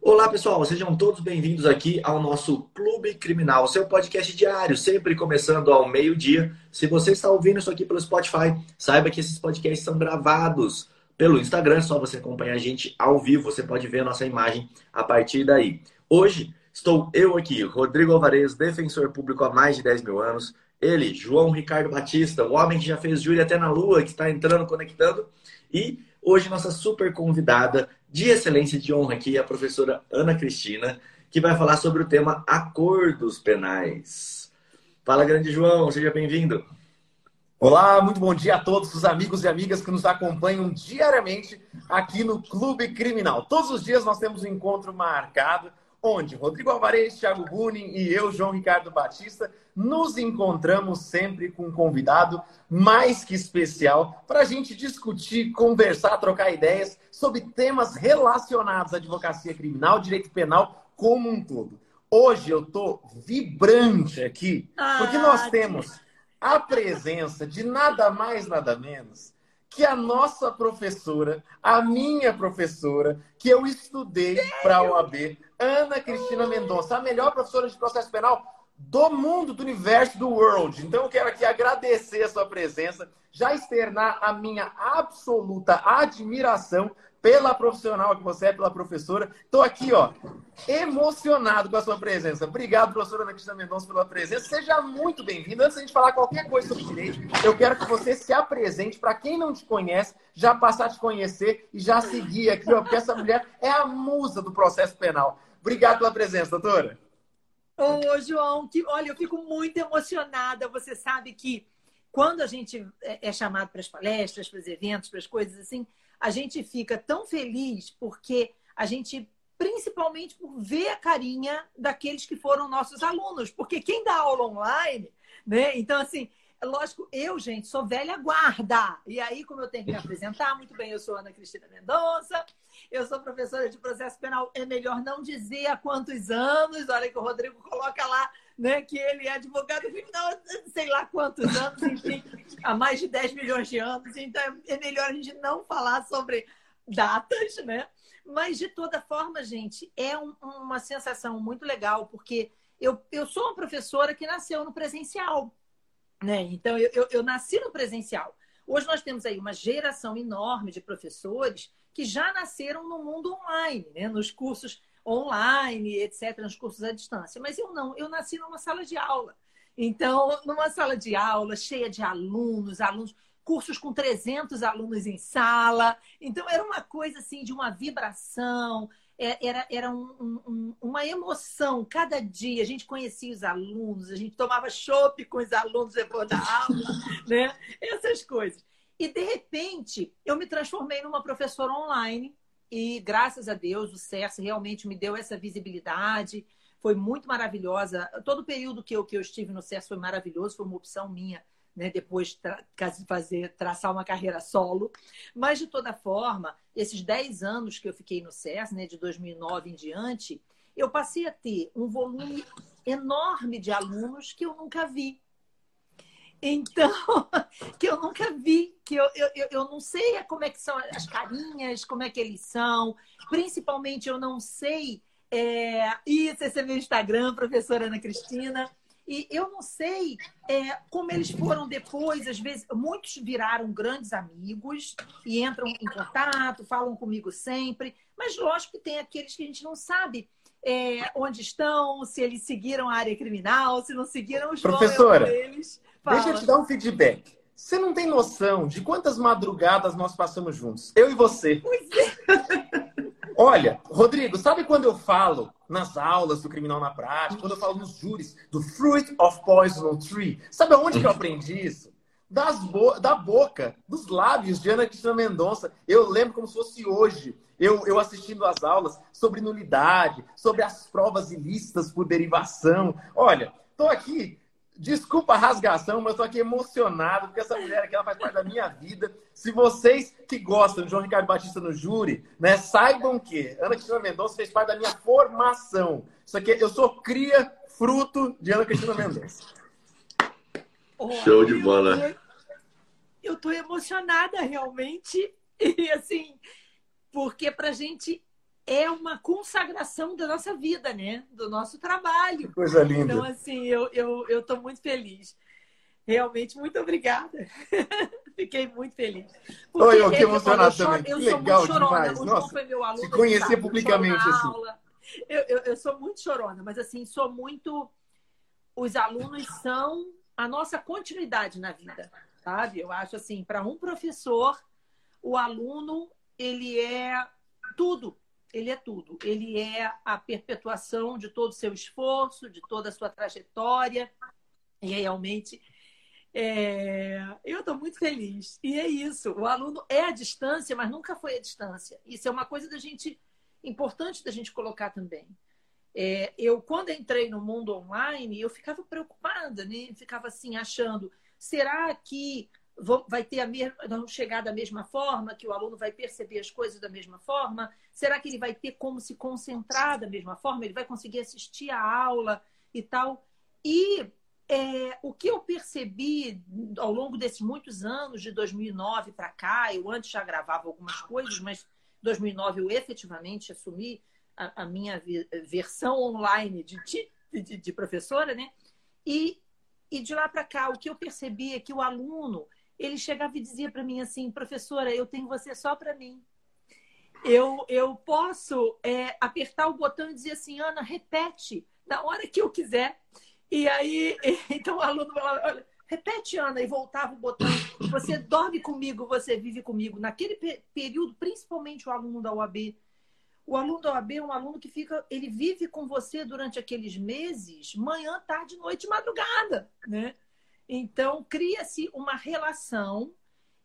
Olá, pessoal, sejam todos bem-vindos aqui ao nosso Clube Criminal, seu podcast diário, sempre começando ao meio-dia. Se você está ouvindo isso aqui pelo Spotify, saiba que esses podcasts são gravados pelo Instagram, só você acompanhar a gente ao vivo, você pode ver a nossa imagem a partir daí. Hoje estou eu aqui, Rodrigo Alvarez, defensor público há mais de 10 mil anos. Ele, João Ricardo Batista, o homem que já fez júri até na Lua, que está entrando, conectando. E hoje nossa super convidada de excelência de honra aqui, a professora Ana Cristina, que vai falar sobre o tema acordos penais. Fala, grande João, seja bem-vindo. Olá, muito bom dia a todos os amigos e amigas que nos acompanham diariamente aqui no Clube Criminal. Todos os dias nós temos um encontro marcado, onde Rodrigo Alvarez, Thiago Bunin e eu, João Ricardo Batista, nos encontramos sempre com um convidado mais que especial para a gente discutir, conversar, trocar ideias sobre temas relacionados à advocacia criminal, direito penal como um todo. Hoje eu estou vibrante aqui, porque nós ah, temos a presença de nada mais, nada menos que a nossa professora, a minha professora, que eu estudei para a OAB, Ana Cristina Mendonça, a melhor professora de processo penal do mundo, do universo, do world. Então eu quero aqui agradecer a sua presença, já externar a minha absoluta admiração pela profissional que você é, pela professora. Estou aqui, ó, emocionado com a sua presença. Obrigado, professora Ana Cristina Mendonça, pela presença. Seja muito bem-vinda. Antes de a gente falar qualquer coisa sobre direito, eu quero que você se apresente para quem não te conhece, já passar a te conhecer e já seguir aqui, ó, porque essa mulher é a musa do processo penal. Obrigado pela presença, doutora. Ô, João, que, olha, eu fico muito emocionada. Você sabe que quando a gente é, é chamado para as palestras, para os eventos, para as coisas assim, a gente fica tão feliz porque a gente, principalmente por ver a carinha daqueles que foram nossos alunos, porque quem dá aula online, né? Então, assim, lógico, eu, gente, sou velha guarda. E aí, como eu tenho que me apresentar, muito bem, eu sou Ana Cristina Mendonça, eu sou professora de processo penal, é melhor não dizer há quantos anos, olha que o Rodrigo coloca lá, né, que ele é advogado criminal, sei lá quantos anos, enfim, há mais de 10 milhões de anos, então é melhor a gente não falar sobre datas, né? Mas, de toda forma, gente, é um, uma sensação muito legal, porque eu, eu sou uma professora que nasceu no presencial. Né? Então, eu, eu, eu nasci no presencial. Hoje nós temos aí uma geração enorme de professores que já nasceram no mundo online, né? nos cursos online, etc., nos cursos à distância. Mas eu não, eu nasci numa sala de aula. Então, numa sala de aula cheia de alunos, alunos, cursos com 300 alunos em sala. Então, era uma coisa assim de uma vibração, é, era, era um, um, uma emoção. Cada dia a gente conhecia os alunos, a gente tomava chopp com os alunos depois da aula, né? Essas coisas. E, de repente, eu me transformei numa professora online e, graças a Deus, o CERS realmente me deu essa visibilidade. Foi muito maravilhosa. Todo o período que eu, que eu estive no CERS foi maravilhoso, foi uma opção minha né, depois tra fazer traçar uma carreira solo. Mas, de toda forma, esses 10 anos que eu fiquei no SES, né, de 2009 em diante, eu passei a ter um volume enorme de alunos que eu nunca vi. Então, que eu nunca vi, que eu, eu, eu não sei como é que são as carinhas, como é que eles são. Principalmente, eu não sei. É... Isso, esse é meu Instagram, professora Ana Cristina. E eu não sei é, como eles foram depois, às vezes, muitos viraram grandes amigos e entram em contato, falam comigo sempre, mas lógico que tem aqueles que a gente não sabe é, onde estão, se eles seguiram a área criminal, se não seguiram os Professora, eles. Deixa eu te dar um feedback. Você não tem noção de quantas madrugadas nós passamos juntos, eu e você. Pois é. Olha, Rodrigo, sabe quando eu falo nas aulas do criminal na prática, quando eu falo nos júris do Fruit of Poison Tree, sabe aonde que eu aprendi isso? Das bo da boca, dos lábios de Ana Cristina Mendonça. Eu lembro como se fosse hoje, eu, eu assistindo às aulas sobre nulidade, sobre as provas ilícitas por derivação. Olha, estou aqui Desculpa a rasgação, mas eu tô aqui emocionado, porque essa mulher aqui ela faz parte da minha vida. Se vocês que gostam de João Ricardo Batista no júri, né, saibam que Ana Cristina Mendonça fez parte da minha formação. Isso aqui, eu sou cria, fruto de Ana Cristina Mendonça. Show de bola. Eu tô emocionada realmente. E assim, porque pra gente é uma consagração da nossa vida, né? Do nosso trabalho. Coisa linda. Então, assim, eu estou eu, eu muito feliz. Realmente, muito obrigada. Fiquei muito feliz. Porque Oi, eu que emocionado também. Eu que legal demais. O Nossa, foi meu aluno, se conhecer publicamente assim. Eu, eu, eu sou muito chorona, mas assim, sou muito. Os alunos são a nossa continuidade na vida, sabe? Eu acho assim, para um professor, o aluno ele é tudo. Ele é tudo. Ele é a perpetuação de todo o seu esforço, de toda a sua trajetória. E realmente é... eu estou muito feliz. E é isso. O aluno é a distância, mas nunca foi a distância. Isso é uma coisa da gente importante da gente colocar também. É, eu, quando entrei no mundo online, eu ficava preocupada, né? Ficava assim, achando, será que vai ter a mesma, vão chegar da mesma forma, que o aluno vai perceber as coisas da mesma forma? Será que ele vai ter como se concentrar da mesma forma? Ele vai conseguir assistir a aula e tal? E é, o que eu percebi ao longo desses muitos anos, de 2009 para cá, eu antes já gravava algumas coisas, mas 2009 eu efetivamente assumi a, a minha versão online de, de, de, professora, né? E, e de lá para cá, o que eu percebi é que o aluno, ele chegava e dizia para mim assim, professora, eu tenho você só para mim. Eu, eu posso é, apertar o botão e dizer assim, Ana, repete na hora que eu quiser. E aí, então o aluno falava, olha, repete, Ana, e voltava o botão. Você dorme comigo, você vive comigo. Naquele período, principalmente o aluno da UAB, o aluno da OAB é um aluno que fica, ele vive com você durante aqueles meses, manhã, tarde, noite, madrugada, né? Então cria-se uma relação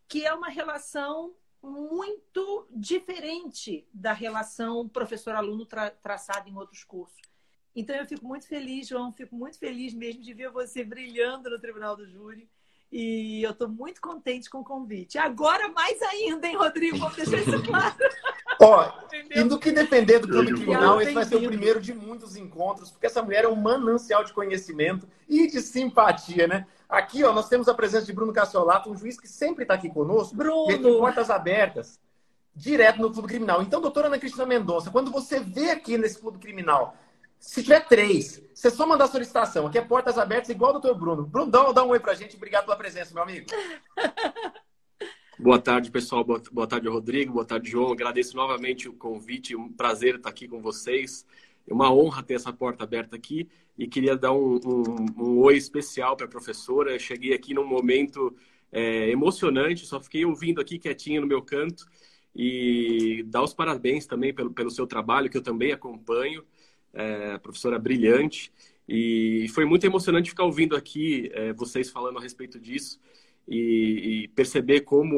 que é uma relação muito diferente da relação professor-aluno tra traçada em outros cursos. Então eu fico muito feliz, João, fico muito feliz mesmo de ver você brilhando no Tribunal do Júri. E eu estou muito contente com o convite. Agora mais ainda, hein, Rodrigo? Vamos deixar isso claro. Ó, e do que depender do Clube Criminal, esse vai ser o primeiro de muitos encontros, porque essa mulher é um manancial de conhecimento e de simpatia, né? Aqui, ó, nós temos a presença de Bruno Cassiolato, um juiz que sempre está aqui conosco. Bruno! Ele tem portas abertas, direto no Clube Criminal. Então, doutora Ana Cristina Mendonça, quando você vê aqui nesse Clube Criminal, se tiver três, você só mandar solicitação. Aqui é portas abertas, igual o doutor Bruno. Bruno, dá, dá um oi pra gente. Obrigado pela presença, meu amigo. Boa tarde, pessoal. Boa tarde, Rodrigo. Boa tarde, João. Agradeço novamente o convite. Um prazer estar aqui com vocês. É uma honra ter essa porta aberta aqui. E queria dar um, um, um oi especial para a professora. Eu cheguei aqui num momento é, emocionante. Só fiquei ouvindo aqui quietinho no meu canto. E dar os parabéns também pelo, pelo seu trabalho, que eu também acompanho. É, professora brilhante. E foi muito emocionante ficar ouvindo aqui é, vocês falando a respeito disso e, e perceber como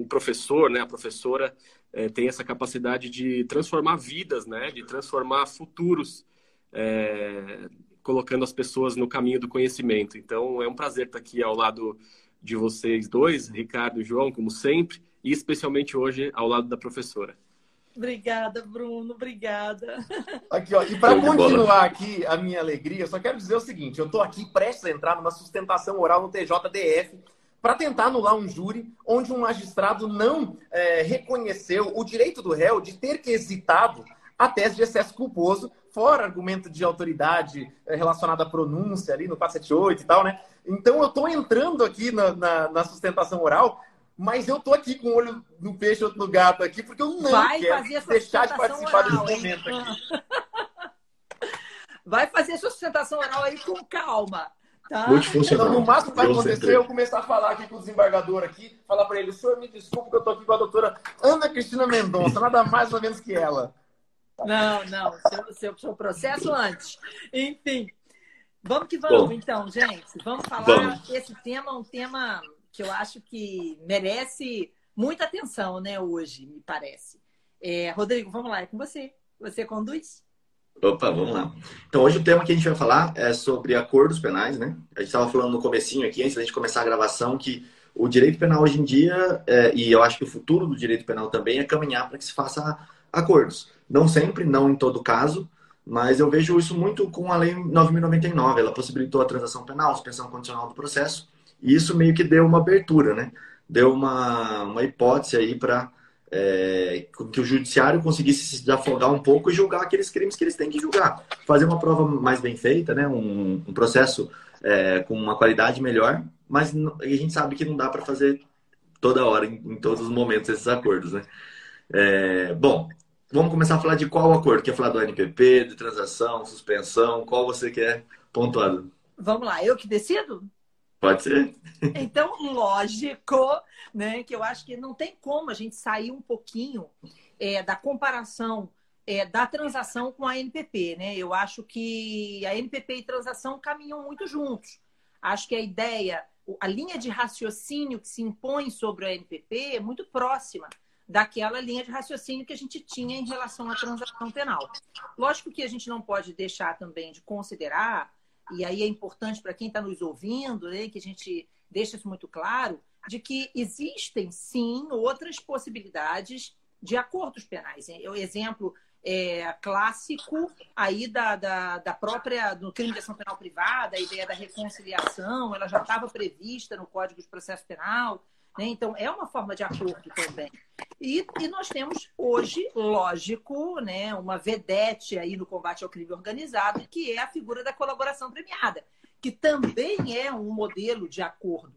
o professor, né, a professora, é, tem essa capacidade de transformar vidas, né, de transformar futuros, é, colocando as pessoas no caminho do conhecimento. Então, é um prazer estar aqui ao lado de vocês dois, Ricardo e João, como sempre, e especialmente hoje ao lado da professora. Obrigada, Bruno, obrigada. Aqui, ó, e para continuar aqui a minha alegria, eu só quero dizer o seguinte: eu estou aqui prestes a entrar numa sustentação oral no TJDF para tentar anular um júri onde um magistrado não é, reconheceu o direito do réu de ter que hesitado a tese de excesso culposo, fora argumento de autoridade é, relacionado à pronúncia ali no 478 e tal, né? Então eu estou entrando aqui na, na, na, sustentação oral, mas eu estou aqui com o olho no peixe, outro no gato aqui, porque eu não Vai quero deixar de participar oral, desse momento aqui. Vai fazer sua sustentação oral aí com calma. Tá. Multifuncional. Então, no máximo que vai acontecer é eu começar a falar aqui com o desembargador aqui, falar para ele, senhor, me desculpe que eu estou aqui com a doutora Ana Cristina Mendonça, nada mais ou menos que ela. Não, não, seu, seu, seu processo antes. Enfim, vamos que vamos, Bom, então, gente. Vamos falar. Vamos. Esse tema um tema que eu acho que merece muita atenção, né, hoje, me parece. É, Rodrigo, vamos lá, é com você. Você conduz? Opa, vamos lá. Então, hoje o tema que a gente vai falar é sobre acordos penais, né? A gente estava falando no comecinho aqui, antes da gente começar a gravação, que o direito penal hoje em dia, é, e eu acho que o futuro do direito penal também é caminhar para que se faça acordos. Não sempre, não em todo caso, mas eu vejo isso muito com a Lei 9.099. Ela possibilitou a transação penal, suspensão condicional do processo, e isso meio que deu uma abertura, né? Deu uma, uma hipótese aí para é, que o judiciário conseguisse se desafogar um pouco e julgar aqueles crimes que eles têm que julgar. Fazer uma prova mais bem feita, né? um, um processo é, com uma qualidade melhor, mas a gente sabe que não dá para fazer toda hora, em, em, todos os momentos, esses acordos. Né? É, bom, vamos começar a falar de qual acordo? Quer falar do NPP, de transação, suspensão? Qual você quer pontuado? Vamos lá, eu que decido? Pode ser. Então, lógico, né? Que eu acho que não tem como a gente sair um pouquinho é, da comparação é, da transação com a NPP, né? Eu acho que a NPP e transação caminham muito juntos. Acho que a ideia, a linha de raciocínio que se impõe sobre a NPP é muito próxima daquela linha de raciocínio que a gente tinha em relação à transação penal. Lógico que a gente não pode deixar também de considerar e aí é importante para quem está nos ouvindo, né, que a gente deixe isso muito claro, de que existem sim outras possibilidades de acordos penais. O exemplo é, clássico aí da, da, da, própria do crime de ação penal privada, a ideia da reconciliação, ela já estava prevista no Código de Processo Penal. Né? Então, é uma forma de acordo também. E, e, nós temos hoje, lógico, né, uma vedete aí no combate ao crime organizado, que é a figura da colaboração premiada, que também é um modelo de acordo.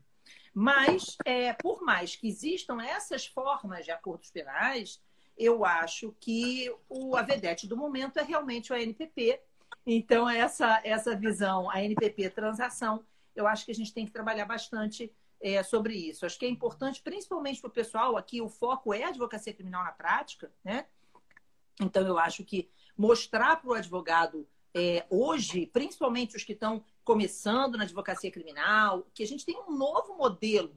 Mas, é, por mais que existam essas formas de acordos penais, eu acho que o, a vedete do momento é realmente o ANPP. Então, essa, essa visão, a NPP transação, eu acho que a gente tem que trabalhar bastante é, sobre isso. Acho que é importante, principalmente para o pessoal, aqui o foco é a advocacia criminal na prática, né? Então, eu acho que mostrar para o advogado é, hoje, principalmente os que estão começando na advocacia criminal, que a gente tem um novo modelo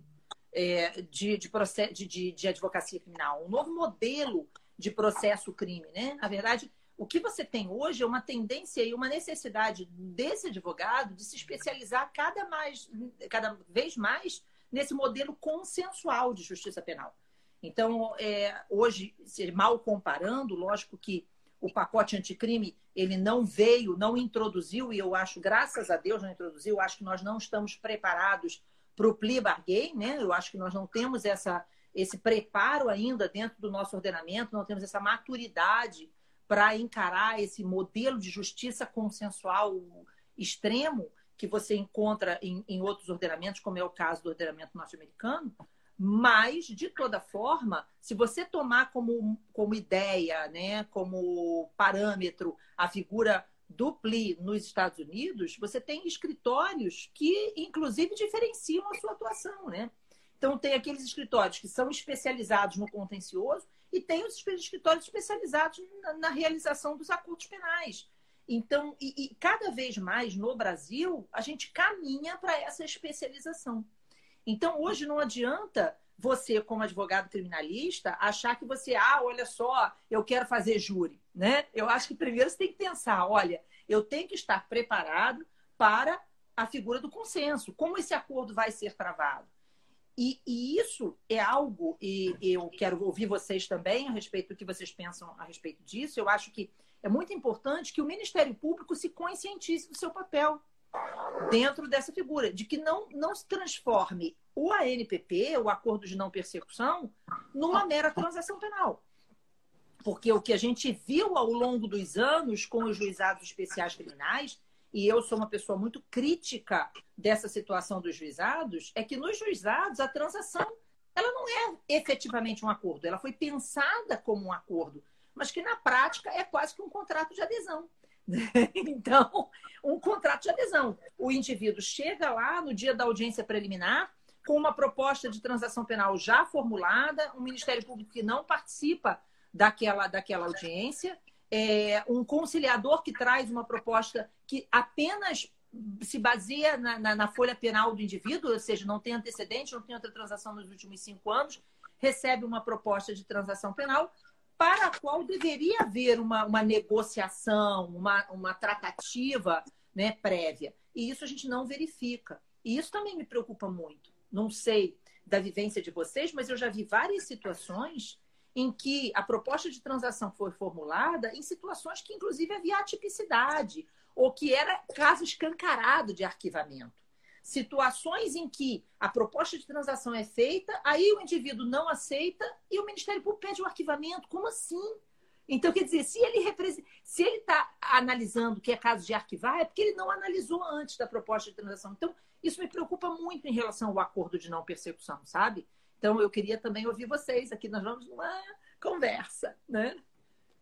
é, de, de, processo, de, de, advocacia criminal, um novo modelo de processo crime, né? Na verdade, o que você tem hoje é uma tendência e uma necessidade desse advogado de se especializar cada, mais, cada vez mais nesse modelo consensual de justiça penal. Então, é, hoje, mal comparando, lógico que o pacote anticrime ele não veio, não introduziu, e eu acho, graças a Deus, não introduziu, acho que nós não estamos preparados para o plea bargain, né? Eu acho que nós não temos essa, esse preparo ainda dentro do nosso ordenamento, não temos essa maturidade para encarar esse modelo de justiça consensual extremo que você encontra em, em outros ordenamentos, como é o caso do ordenamento norte-americano, mas, de toda forma, se você tomar como, como ideia, né, como parâmetro, a figura do PLI nos Estados Unidos, você tem escritórios que, inclusive, diferenciam a sua atuação. Né? Então, tem aqueles escritórios que são especializados no contencioso e tem os escritórios especializados na, na realização dos acordos penais. Então, e, e cada vez mais no Brasil, a gente caminha para essa especialização. Então, hoje não adianta você, como advogado criminalista, achar que você, ah, olha só, eu quero fazer júri, né? Eu acho que primeiro você tem que pensar, olha, eu tenho que estar preparado para a figura do consenso, como esse acordo vai ser travado. E, e, isso é algo, e eu quero ouvir vocês também a respeito do que vocês pensam a respeito disso. Eu acho que é muito importante que o Ministério Público se conscientize do seu papel dentro dessa figura, de que não, não se transforme o ANPP, o Acordo de Não Persecução, numa mera transação penal. Porque o que a gente viu ao longo dos anos com os juizados especiais criminais, e eu sou uma pessoa muito crítica dessa situação dos juizados, é que nos juizados a transação ela não é efetivamente um acordo, ela foi pensada como um acordo mas que na prática é quase que um contrato de adesão. Então, um contrato de adesão. O indivíduo chega lá no dia da audiência preliminar com uma proposta de transação penal já formulada, um Ministério Público que não participa daquela, daquela audiência, é, um conciliador que traz uma proposta que apenas se baseia na, na, na, folha penal do indivíduo, ou seja, não tem antecedente, não tem outra transação nos últimos cinco anos, recebe uma proposta de transação penal para a qual deveria haver uma, uma negociação, uma, uma tratativa né, prévia. E isso a gente não verifica. E isso também me preocupa muito. Não sei da vivência de vocês, mas eu já vi várias situações em que a proposta de transação foi formulada em situações que, inclusive, havia atipicidade ou que era caso escancarado de arquivamento. Situações em que a proposta de transação é feita, aí o indivíduo não aceita e o Ministério Público pede o arquivamento. Como assim? Então, quer dizer, se ele se ele está analisando que é caso de arquivar, é porque ele não analisou antes da proposta de transação. Então, isso me preocupa muito em relação ao acordo de não persecução, sabe? Então, eu queria também ouvir vocês aqui. Nós vamos numa conversa, né?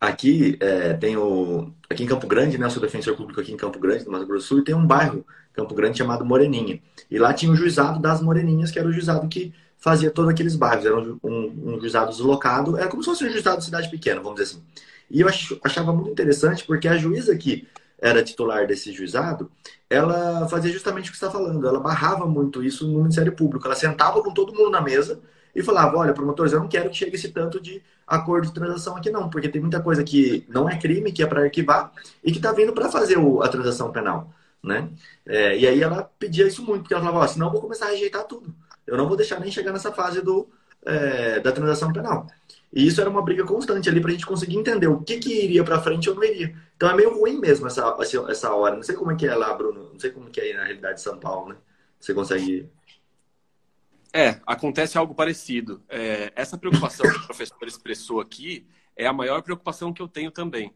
Aqui é, tem o. Aqui em Campo Grande, né? Eu sou defensor público aqui em Campo Grande, no Mato Grosso do Sul, e tem um bairro, Campo Grande, chamado Moreninha. E lá tinha o juizado das Moreninhas, que era o juizado que fazia todos aqueles bairros. Era um, um, um juizado deslocado, era como se fosse um juizado de cidade pequena, vamos dizer assim. E eu achava muito interessante, porque a juíza que era titular desse juizado, ela fazia justamente o que você está falando. Ela barrava muito isso no Ministério Público. Ela sentava com todo mundo na mesa e falava: olha, promotores, eu não quero que chegue esse tanto de acordo de transação aqui, não, porque tem muita coisa que não é crime, que é para arquivar e que está vindo para fazer o, a transação penal. Né? É, e aí ela pedia isso muito, porque ela falava: ó, senão eu vou começar a rejeitar tudo. Eu não vou deixar nem chegar nessa fase do, é, da transação penal. E isso era uma briga constante ali para a gente conseguir entender o que, que iria para frente ou não iria. Então é meio ruim mesmo essa, essa hora. Não sei como é que é lá, Bruno. Não sei como que é na realidade de São Paulo, né? Você consegue é, acontece algo parecido. É, essa preocupação que o professor expressou aqui é a maior preocupação que eu tenho também.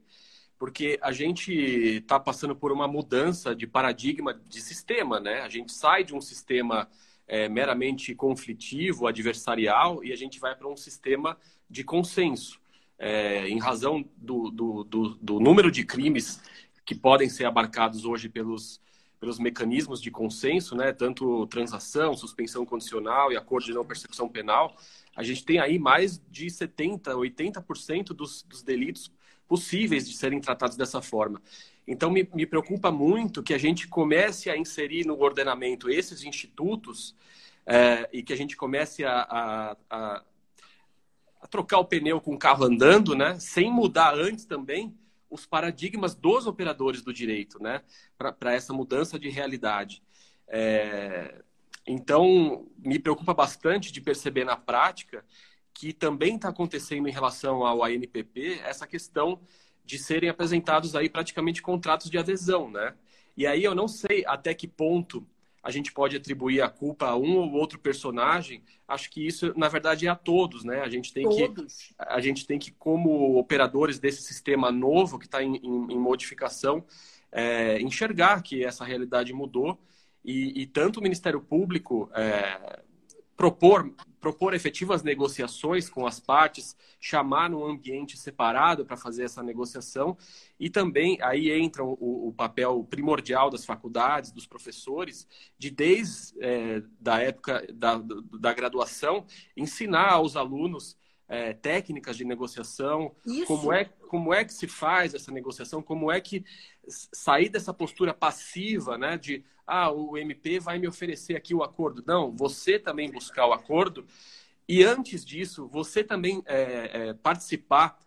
Porque a gente está passando por uma mudança de paradigma de sistema, né? A gente sai de um sistema é, meramente conflitivo, adversarial, e a gente vai para um sistema de consenso. É, em razão do, do, do, do número de crimes que podem ser abarcados hoje pelos pelos mecanismos de consenso, né, tanto transação, suspensão condicional e acordo de não persecução penal, a gente tem aí mais de 70%, 80% dos, dos delitos possíveis de serem tratados dessa forma. Então, me, me, preocupa muito que a gente comece a inserir no ordenamento esses institutos é, e que a gente comece a, a, a, a, trocar o pneu com o carro andando, né, sem mudar antes também os paradigmas dos operadores do direito, né, para essa mudança de realidade. É, então, me preocupa bastante de perceber na prática que também está acontecendo em relação ao ANPP essa questão de serem apresentados aí praticamente contratos de adesão, né? E aí eu não sei até que ponto a gente pode atribuir a culpa a um ou outro personagem, acho que isso, na verdade, é a todos, né? A gente tem todos. que, a gente tem que, como operadores desse sistema novo que está em, em, em, modificação, é, enxergar que essa realidade mudou e, e tanto o Ministério Público é, propor, propor efetivas negociações com as partes, chamar num ambiente separado para fazer essa negociação e também aí entra o, o, papel primordial das faculdades, dos professores, de desde é, da época da, da graduação ensinar aos alunos é, técnicas de negociação, como é, como é que se faz essa negociação, como é que sair dessa postura passiva, né, de ah, o MP vai me oferecer aqui o acordo. Não, você também buscar o acordo e antes disso, você também é, é, participar,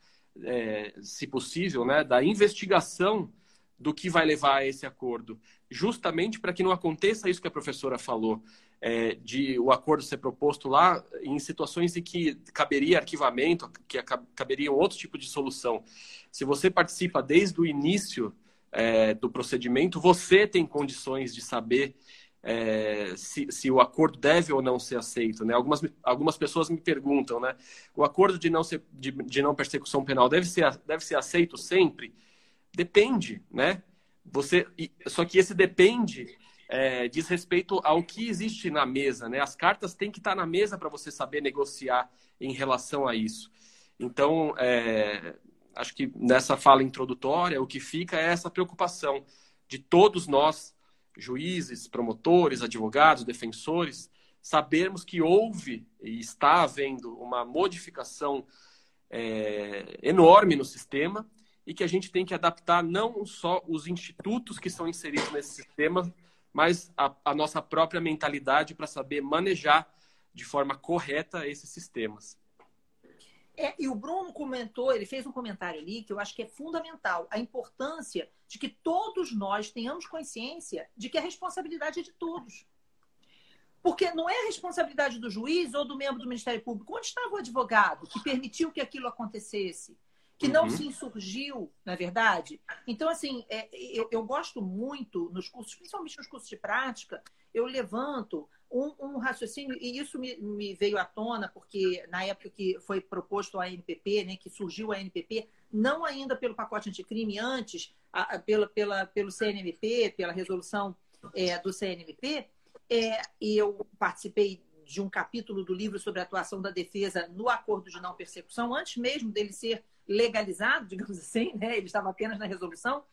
é, se possível, né, da investigação do que vai levar a esse acordo, justamente para que não aconteça isso que a professora falou é, de o acordo ser proposto lá em situações em que caberia arquivamento, que caberia um outro tipo de solução. Se você participa desde o início é, do procedimento, você tem condições de saber é, se, se, o acordo deve ou não ser aceito. Né? Algumas, algumas pessoas me perguntam, né? O acordo de não, ser, de, de não persecução penal deve ser, deve ser aceito sempre? Depende, né? Você, só que esse depende é, diz respeito ao que existe na mesa, né? As cartas têm que estar na mesa para você saber negociar em relação a isso. Então, é, acho que nessa fala introdutória, o que fica é essa preocupação de todos nós, juízes, promotores, advogados, defensores, sabermos que houve e está havendo uma modificação é, enorme no sistema e que a gente tem que adaptar não só os institutos que são inseridos nesse sistema, mas a, a nossa própria mentalidade para saber manejar de forma correta esses sistemas. É, e o Bruno comentou, ele fez um comentário ali que eu acho que é fundamental, a importância de que todos nós tenhamos consciência de que a responsabilidade é de todos. Porque não é a responsabilidade do juiz ou do membro do Ministério Público. Onde estava o advogado que permitiu que aquilo acontecesse? Que não uhum. se insurgiu, na é verdade. Então, assim, é, eu, eu, gosto muito nos cursos, principalmente nos cursos de prática, eu levanto um, um, raciocínio, e isso me, me, veio à tona, porque na época que foi proposto a NPP, né, que surgiu a NPP, não ainda pelo pacote anticrime, antes, a, a, pela, pela, pelo CNMP, pela resolução é, do CNMP, é, e eu participei de um capítulo do livro sobre a atuação da defesa no acordo de não persecução, antes mesmo dele ser legalizado, digamos assim, né? ele estava apenas na resolução,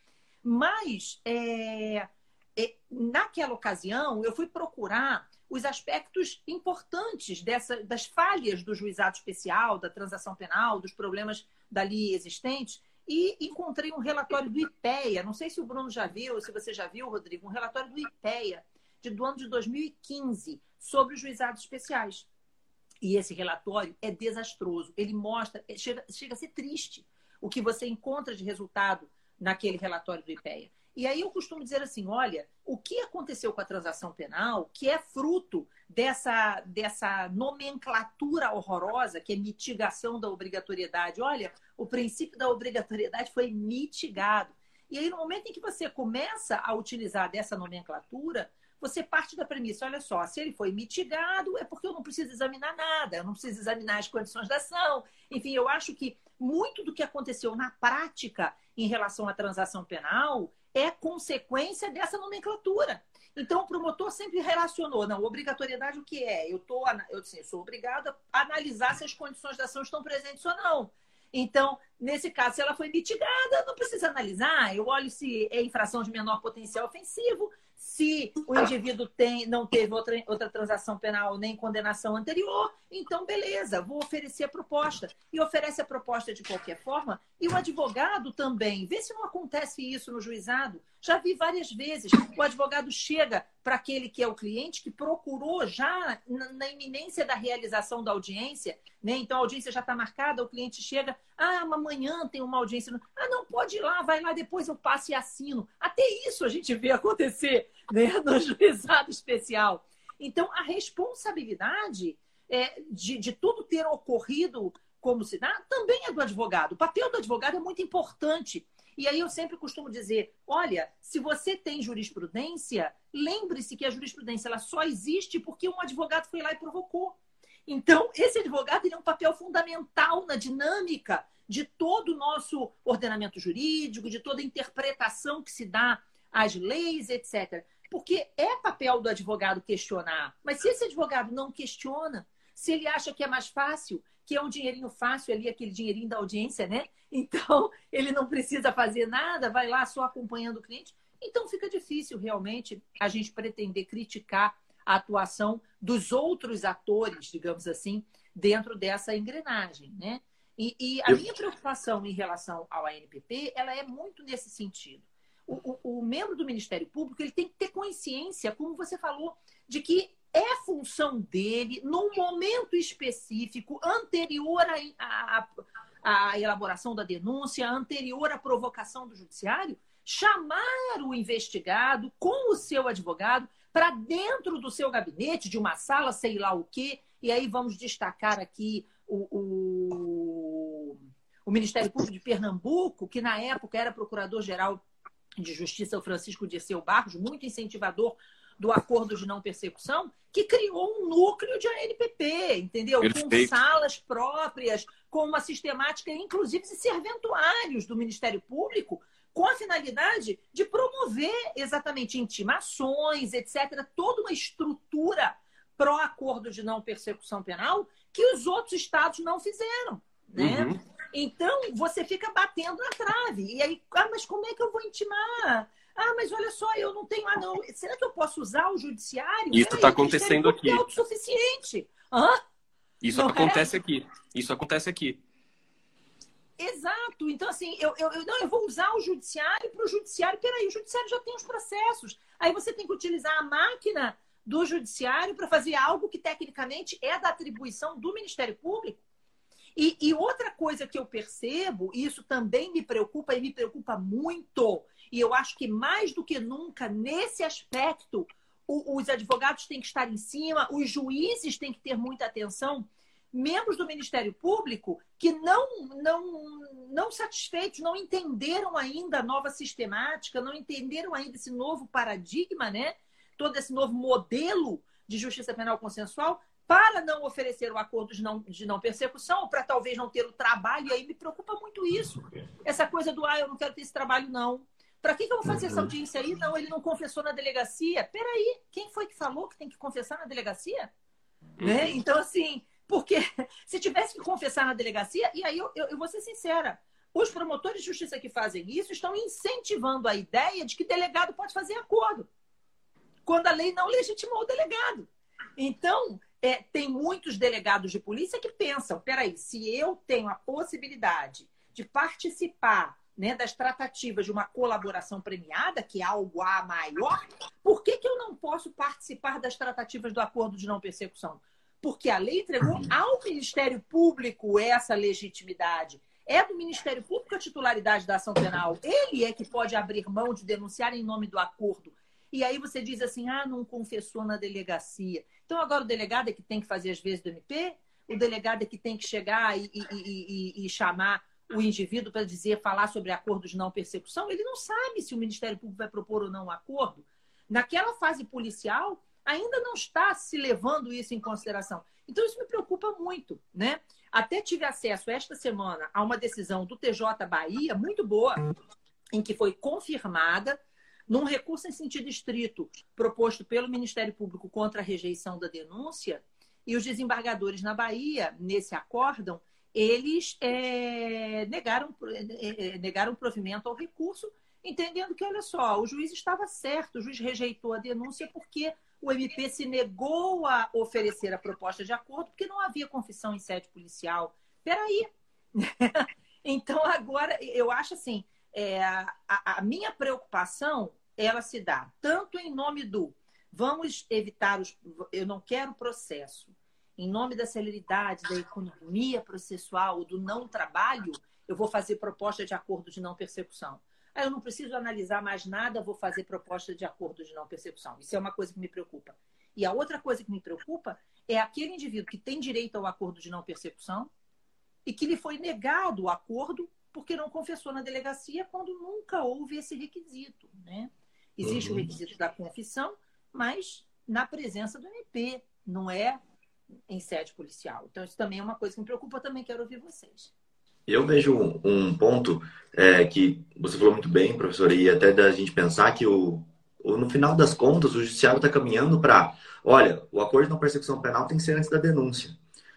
mas é, é, naquela ocasião eu fui procurar os aspectos importantes dessa, das falhas do juizado especial, da transação penal, dos problemas dali existentes, e encontrei um relatório do IPEA. Não sei se o Bruno já viu, se você já viu, Rodrigo, um relatório do IPEA de, do ano de 2015 sobre os juizados especiais. E esse relatório é desastroso. Ele mostra, chega, chega a ser triste o que você encontra de resultado naquele relatório do IPEA. E aí eu costumo dizer assim, olha, o que aconteceu com a transação penal, que é fruto dessa, dessa nomenclatura horrorosa, que é mitigação da obrigatoriedade. Olha, o princípio da obrigatoriedade foi mitigado. E aí, no momento em que você começa a utilizar dessa nomenclatura, você parte da premissa, olha só, se ele foi mitigado, é porque eu não preciso examinar nada, eu não preciso examinar as condições da ação. Enfim, eu acho que muito do que aconteceu na prática em relação à transação penal é consequência dessa nomenclatura. Então, o promotor sempre relacionou, não, obrigatoriedade o que é? Eu, tô, eu, assim, eu sou obrigado a analisar se as condições da ação estão presentes ou não. Então, nesse caso, se ela foi mitigada, não precisa analisar. Eu olho se é infração de menor potencial ofensivo, se o indivíduo tem, não teve outra, outra transação penal nem condenação anterior, então beleza, vou oferecer a proposta. E oferece a proposta de qualquer forma. E o advogado também, vê se não acontece isso no juizado. Já vi várias vezes. O advogado chega para aquele que é o cliente, que procurou já na, iminência da realização da audiência, né? Então a audiência já está marcada, o cliente chega, ah, amanhã tem uma audiência. Ah, não, pode ir lá, vai lá, depois eu passo e assino. Até isso a gente vê acontecer né, no juizado especial. Então, a responsabilidade é, de, de tudo ter ocorrido como se dá também é do advogado. O papel do advogado é muito importante. E aí eu sempre costumo dizer, olha, se você tem jurisprudência, lembre-se que a jurisprudência ela só existe porque um advogado foi lá e provocou. Então, esse advogado ele é um papel fundamental na dinâmica de todo o nosso ordenamento jurídico, de toda a interpretação que se dá às leis, etc. Porque é papel do advogado questionar. Mas se esse advogado não questiona, se ele acha que é mais fácil, que é um dinheirinho fácil ali, aquele dinheirinho da audiência, né? Então, ele não precisa fazer nada, vai lá só acompanhando o cliente. Então, fica difícil realmente a gente pretender criticar a atuação dos outros atores, digamos assim, dentro dessa engrenagem, né? E, e a minha preocupação em relação ao ANPP, ela é muito nesse sentido. O, o, o, membro do Ministério Público ele tem que ter consciência, como você falou, de que é função dele, num momento específico, anterior à elaboração da denúncia, anterior à provocação do judiciário, chamar o investigado com o seu advogado para dentro do seu gabinete, de uma sala, sei lá o quê, e aí vamos destacar aqui o, o, o Ministério Público de Pernambuco, que na época era procurador-geral de Justiça, o Francisco Dirceu Barros, muito incentivador do acordo de não persecução, que criou um núcleo de ANPP, entendeu? Perfeito. Com salas próprias, com uma sistemática, inclusive de serventuários do Ministério Público, com a finalidade de promover exatamente intimações, etc., toda uma estrutura pró-acordo de não persecução penal que os outros estados não fizeram. Né? Uhum. Então, você fica batendo na trave. E aí, ah, mas como é que eu vou intimar? Ah, mas olha só, eu não tenho. Ah, não. Será que eu posso usar o judiciário? Isso está acontecendo aqui. É autossuficiente. Hã? Isso não acontece é? aqui. Isso acontece aqui. Exato. Então, assim, eu, eu, eu, não, eu vou usar o judiciário para o judiciário. Peraí, o judiciário já tem os processos. Aí você tem que utilizar a máquina do judiciário para fazer algo que tecnicamente é da atribuição do Ministério Público. E, e, outra coisa que eu percebo, e isso também me preocupa e me preocupa muito, e eu acho que mais do que nunca, nesse aspecto, o, os advogados têm que estar em cima, os juízes têm que ter muita atenção, membros do Ministério Público que não, não, não satisfeitos, não entenderam ainda a nova sistemática, não entenderam ainda esse novo paradigma, né? todo esse novo modelo de justiça penal consensual para não oferecer o acordo de não, de não persecução, para talvez não ter o trabalho, e aí me preocupa muito isso. Essa coisa do, ah, eu não quero ter esse trabalho, não. Para que, que eu vou fazer essa uhum. audiência aí? Não, ele não confessou na delegacia. Peraí, quem foi que falou que tem que confessar na delegacia? Né? Uhum. Então, assim, porque se tivesse que confessar na delegacia, e aí eu, eu, eu vou ser sincera, os promotores de justiça que fazem isso estão incentivando a ideia de que delegado pode fazer acordo, quando a lei não legitimou o delegado. Então, é, tem muitos delegados de polícia que pensam: peraí, se eu tenho a possibilidade de participar né, das tratativas de uma colaboração premiada, que é algo a maior, por que, que eu não posso participar das tratativas do acordo de não persecução? Porque a lei entregou ao Ministério Público essa legitimidade. É do Ministério Público a titularidade da ação penal. Ele é que pode abrir mão de denunciar em nome do acordo. E aí você diz assim: ah, não confessou na delegacia. Então agora o delegado é que tem que fazer as vezes do MP? O delegado é que tem que chegar e, e, e, e chamar o indivíduo para dizer, falar sobre acordo de não persecução? Ele não sabe se o Ministério Público vai propor ou não um acordo. Naquela fase policial, ainda não está se levando isso em consideração. Então, isso me preocupa muito, né? Até tive acesso esta semana a uma decisão do TJ Bahia, muito boa, em que foi confirmada num recurso em sentido estrito proposto pelo Ministério Público contra a rejeição da denúncia, e os desembargadores na Bahia, nesse acórdão, eles é, negaram, é, é, negaram provimento ao recurso, entendendo que, olha só, o juiz estava certo, o juiz rejeitou a denúncia porque o MP se negou a oferecer a proposta de acordo porque não havia confissão em sede policial. Peraí. então, agora, eu acho assim, é, a, a, minha preocupação ela se dá tanto em nome do vamos evitar os. Eu não quero processo. Em nome da celeridade, da economia processual, do não trabalho, eu vou fazer proposta de acordo de não persecução. Aí eu não preciso analisar mais nada, vou fazer proposta de acordo de não persecução. Isso é uma coisa que me preocupa. E a outra coisa que me preocupa é aquele indivíduo que tem direito ao acordo de não persecução e que lhe foi negado o acordo porque não confessou na delegacia quando nunca houve esse requisito, né? Existe uhum. o requisito da confissão, mas na presença do MP, não é em sede policial. Então, isso também é uma coisa que me preocupa, também quero ouvir vocês. Eu vejo um, ponto é, que você falou muito bem, professora, e até da gente pensar que o, no final das contas o judiciário está caminhando para, olha, o acordo de persecução penal tem que ser antes da denúncia.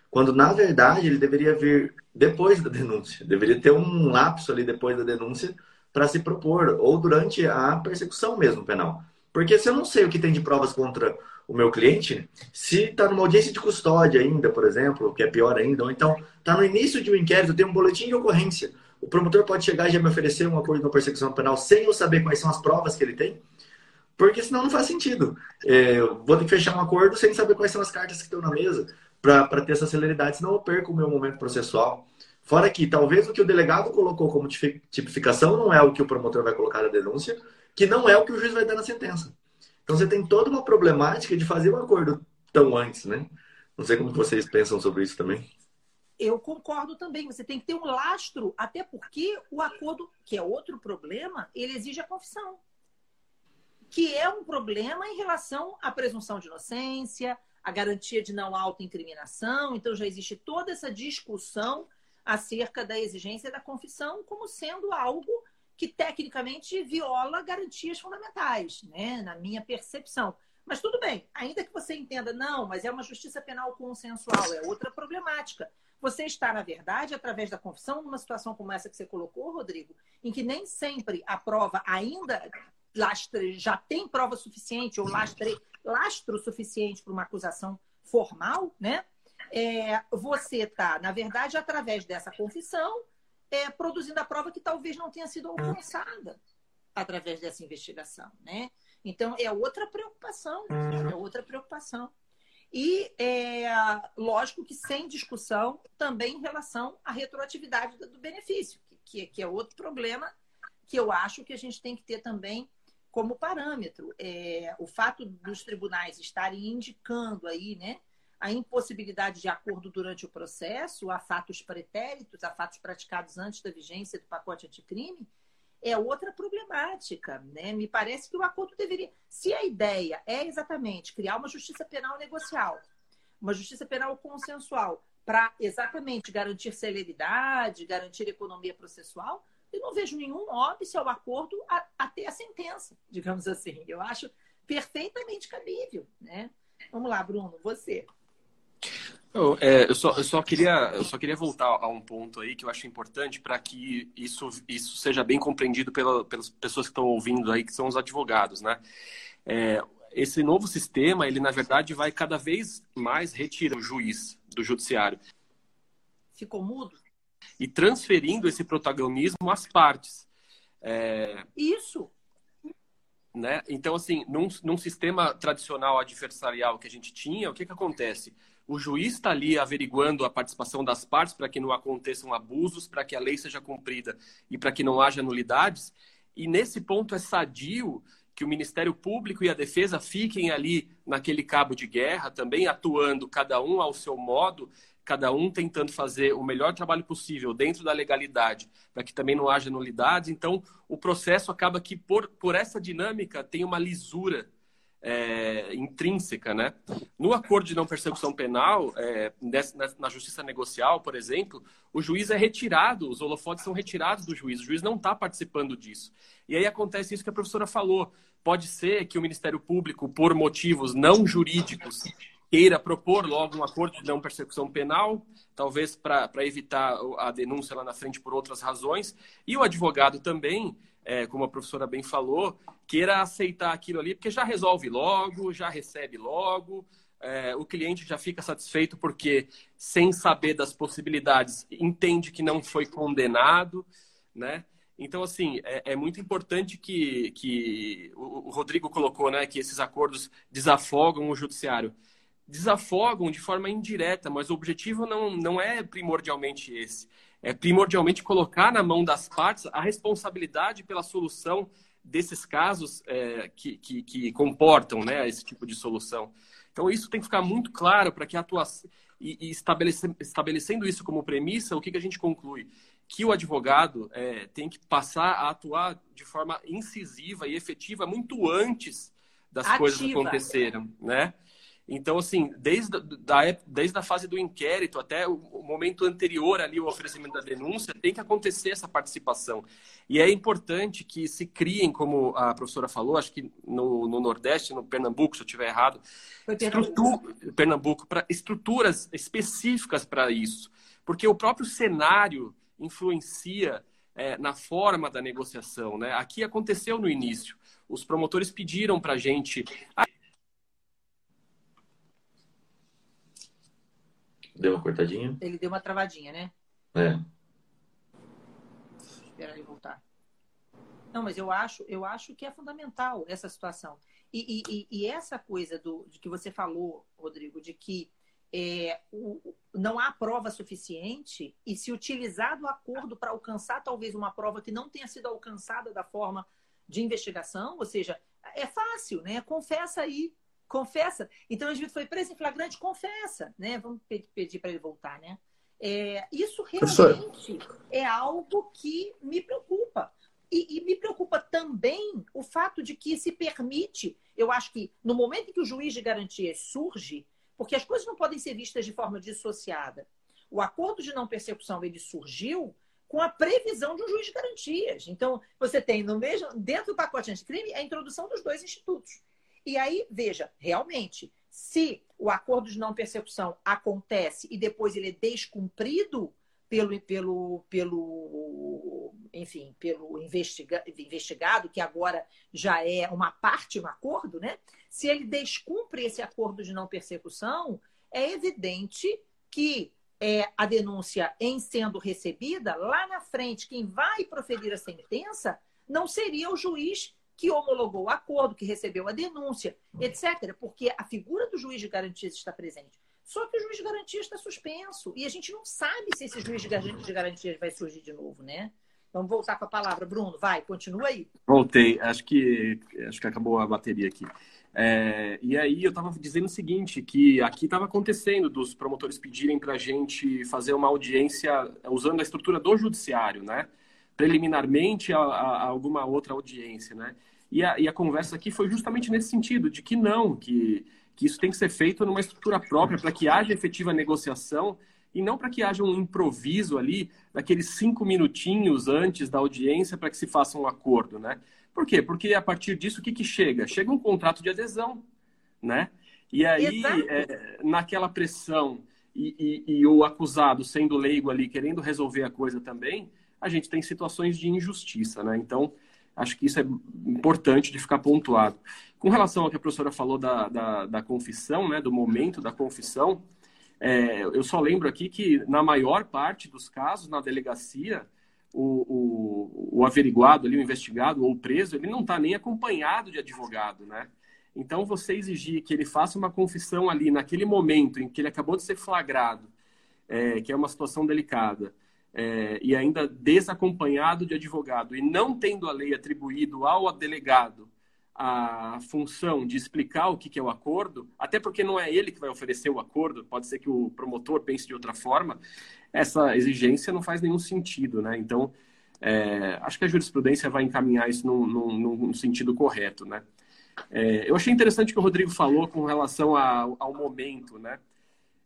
Quando, na verdade, ele deveria vir depois da denúncia. Deveria ter um lapso ali depois da denúncia para se propor, ou durante a persecução mesmo penal. Porque se eu não sei o que tem de provas contra o meu cliente, se está numa audiência de custódia ainda, por exemplo, que é pior ainda, ou então está no início de um inquérito, tem um boletim de ocorrência, o promotor pode chegar e já me oferecer um acordo de não persecução penal sem eu saber quais são as provas que ele tem, porque senão não faz sentido. É, vou ter que fechar um acordo sem saber quais são as cartas que estão na mesa para ter essa celeridade, senão eu perco o meu momento processual. Fora que talvez o que o delegado colocou como tipificação não é o que o promotor vai colocar na denúncia, que não é o que o juiz vai dar na sentença. Então você tem toda uma problemática de fazer um acordo tão antes, né? Não sei como vocês pensam sobre isso também. Eu concordo também. Você tem que ter um lastro, até porque o acordo, que é outro problema, ele exige a confissão. Que é um problema em relação à presunção de inocência, a garantia de não autoincriminação. Então já existe toda essa discussão acerca da exigência da confissão como sendo algo que tecnicamente viola garantias fundamentais, né? na minha percepção. Mas tudo bem, ainda que você entenda, não, mas é uma justiça penal consensual, é outra problemática. Você está, na verdade, através da confissão, numa situação como essa que você colocou, Rodrigo, em que nem sempre a prova ainda lastre, já tem prova suficiente ou lastre, lastro suficiente para uma acusação formal, né? é, você está, na verdade, através dessa confissão, é, produzindo a prova que talvez não tenha sido alcançada através dessa investigação, né? Então, é outra preocupação, é outra preocupação. E é lógico que sem discussão também em relação à retroatividade do benefício, que, que é outro problema que eu acho que a gente tem que ter também como parâmetro. É, o fato dos tribunais estarem indicando aí, né, a impossibilidade de acordo durante o processo, a fatos pretéritos, a fatos praticados antes da vigência do pacote anticrime, é outra problemática, né? Me parece que o acordo deveria, se a ideia é exatamente criar uma justiça penal negocial, uma justiça penal consensual para exatamente garantir celeridade, garantir economia processual, eu não vejo nenhum óbice ao acordo até a, a sentença, digamos assim. Eu acho perfeitamente cabível, né? Vamos lá, Bruno, você. Eu, é, eu, só, eu, só queria, eu só queria voltar a um ponto aí que eu acho importante para que isso, isso seja bem compreendido pela, pelas pessoas que estão ouvindo aí, que são os advogados, né? É, esse novo sistema, ele na verdade vai cada vez mais retirar o juiz do judiciário. Ficou mudo? E transferindo esse protagonismo às partes. É... Isso. Né? Então, assim, num, num sistema tradicional adversarial que a gente tinha, o que, que acontece? O juiz está ali averiguando a participação das partes para que não aconteçam abusos, para que a lei seja cumprida e para que não haja nulidades. E nesse ponto é sadio que o Ministério Público e a Defesa fiquem ali naquele cabo de guerra, também atuando cada um ao seu modo, cada um tentando fazer o melhor trabalho possível dentro da legalidade, para que também não haja nulidades. Então, o processo acaba que, por, por essa dinâmica, tem uma lisura é, intrínseca, né? No acordo de não persecução penal, é, na justiça negocial, por exemplo, o juiz é retirado, os holofotes são retirados do juiz, o juiz não está participando disso. E aí acontece isso que a professora falou. Pode ser que o Ministério Público, por motivos não jurídicos, queira propor logo um acordo de não persecução penal, talvez para evitar a denúncia lá na frente por outras razões, e o advogado também é, como a professora bem falou, queira aceitar aquilo ali, porque já resolve logo, já recebe logo, é, o cliente já fica satisfeito porque, sem saber das possibilidades, entende que não foi condenado, né? Então, assim, é, é muito importante que, que o, o Rodrigo colocou, né, que esses acordos desafogam o judiciário. Desafogam de forma indireta, mas o objetivo não, não é primordialmente esse é primordialmente colocar na mão das partes a responsabilidade pela solução desses casos é, que, que, que, comportam né, esse tipo de solução. Então, isso tem que ficar muito claro para que a atuação. E, e estabelece, estabelecendo isso como premissa, o que, que a gente conclui? Que o advogado é, tem que passar a atuar de forma incisiva e efetiva muito antes das Ativa. coisas acontecerem, né? Então, assim, desde, da, desde a fase do inquérito até o, momento anterior ali, o oferecimento da denúncia, tem que acontecer essa participação. E é importante que se criem, como a professora falou, acho que no, no Nordeste, no Pernambuco, se eu estiver errado, Pernambuco, Pernambuco para estruturas específicas para isso. Porque o próprio cenário influencia é, na forma da negociação. Né? Aqui aconteceu no início. Os promotores pediram para a gente. Deu uma cortadinha? Ele deu uma travadinha, né? É. Espera ele voltar. Não, mas eu acho, eu acho que é fundamental essa situação. E, e, e essa coisa do, de que você falou, Rodrigo, de que é, o, não há prova suficiente e se utilizar do acordo para alcançar talvez uma prova que não tenha sido alcançada da forma de investigação, ou seja, é fácil, né? Confessa aí, confessa. Então, o indivíduo foi preso em flagrante, confessa, né? Vamos pedir para ele voltar, né? É, isso realmente é algo que me preocupa. E, e, me preocupa também o fato de que se permite, eu acho que no momento em que o juiz de garantias surge, porque as coisas não podem ser vistas de forma dissociada. O acordo de não persecução ele surgiu com a previsão de um juiz de garantias. Então, você tem no mesmo dentro do pacote anticrime a introdução dos dois institutos. E aí, veja, realmente, se o acordo de não persecução acontece e depois ele é descumprido pelo, pelo, pelo enfim, pelo investiga, investigado, que agora já é uma parte no acordo, né? Se ele descumpre esse acordo de não persecução, é evidente que é, a denúncia em sendo recebida, lá na frente, quem vai proferir a sentença não seria o juiz que homologou o acordo, que recebeu a denúncia, etc. Porque a figura do juiz de garantias está presente. Só que o juiz de garantias está suspenso. E a gente não sabe se esse juiz de garantias vai surgir de novo, né? Vamos voltar com a palavra. Bruno, vai, continua aí. Voltei. Acho que, acho que acabou a bateria aqui. É, e aí eu estava dizendo o seguinte, que aqui estava acontecendo dos promotores pedirem para a gente fazer uma audiência usando a estrutura do judiciário, né? preliminarmente a, a, alguma outra audiência, né? E a, e a conversa aqui foi justamente nesse sentido, de que não, que, que isso tem que ser feito numa estrutura própria para que haja efetiva negociação e não para que haja um improviso ali, daqueles cinco minutinhos antes da audiência para que se faça um acordo, né? Por quê? Porque a partir disso, o que, que chega? Chega um contrato de adesão, né? E aí, é, naquela pressão e, e, e, o acusado sendo leigo ali, querendo resolver a coisa também, a gente tem situações de injustiça, né? Então, acho que isso é importante de ficar pontuado. Com relação ao que a professora falou da, da, da confissão, né, do momento da confissão, é, eu só lembro aqui que, na maior parte dos casos, na delegacia, o, o, o averiguado ali, o investigado ou o preso, ele não está nem acompanhado de advogado, né? Então, você exigir que ele faça uma confissão ali, naquele momento em que ele acabou de ser flagrado, é, que é uma situação delicada, é, e ainda desacompanhado de advogado, e não tendo a lei atribuído ao delegado a função de explicar o que é o acordo, até porque não é ele que vai oferecer o acordo, pode ser que o promotor pense de outra forma, essa exigência não faz nenhum sentido, né? Então, é, acho que a jurisprudência vai encaminhar isso num, num, num sentido correto, né? É, eu achei interessante o que o Rodrigo falou com relação ao, ao momento, né?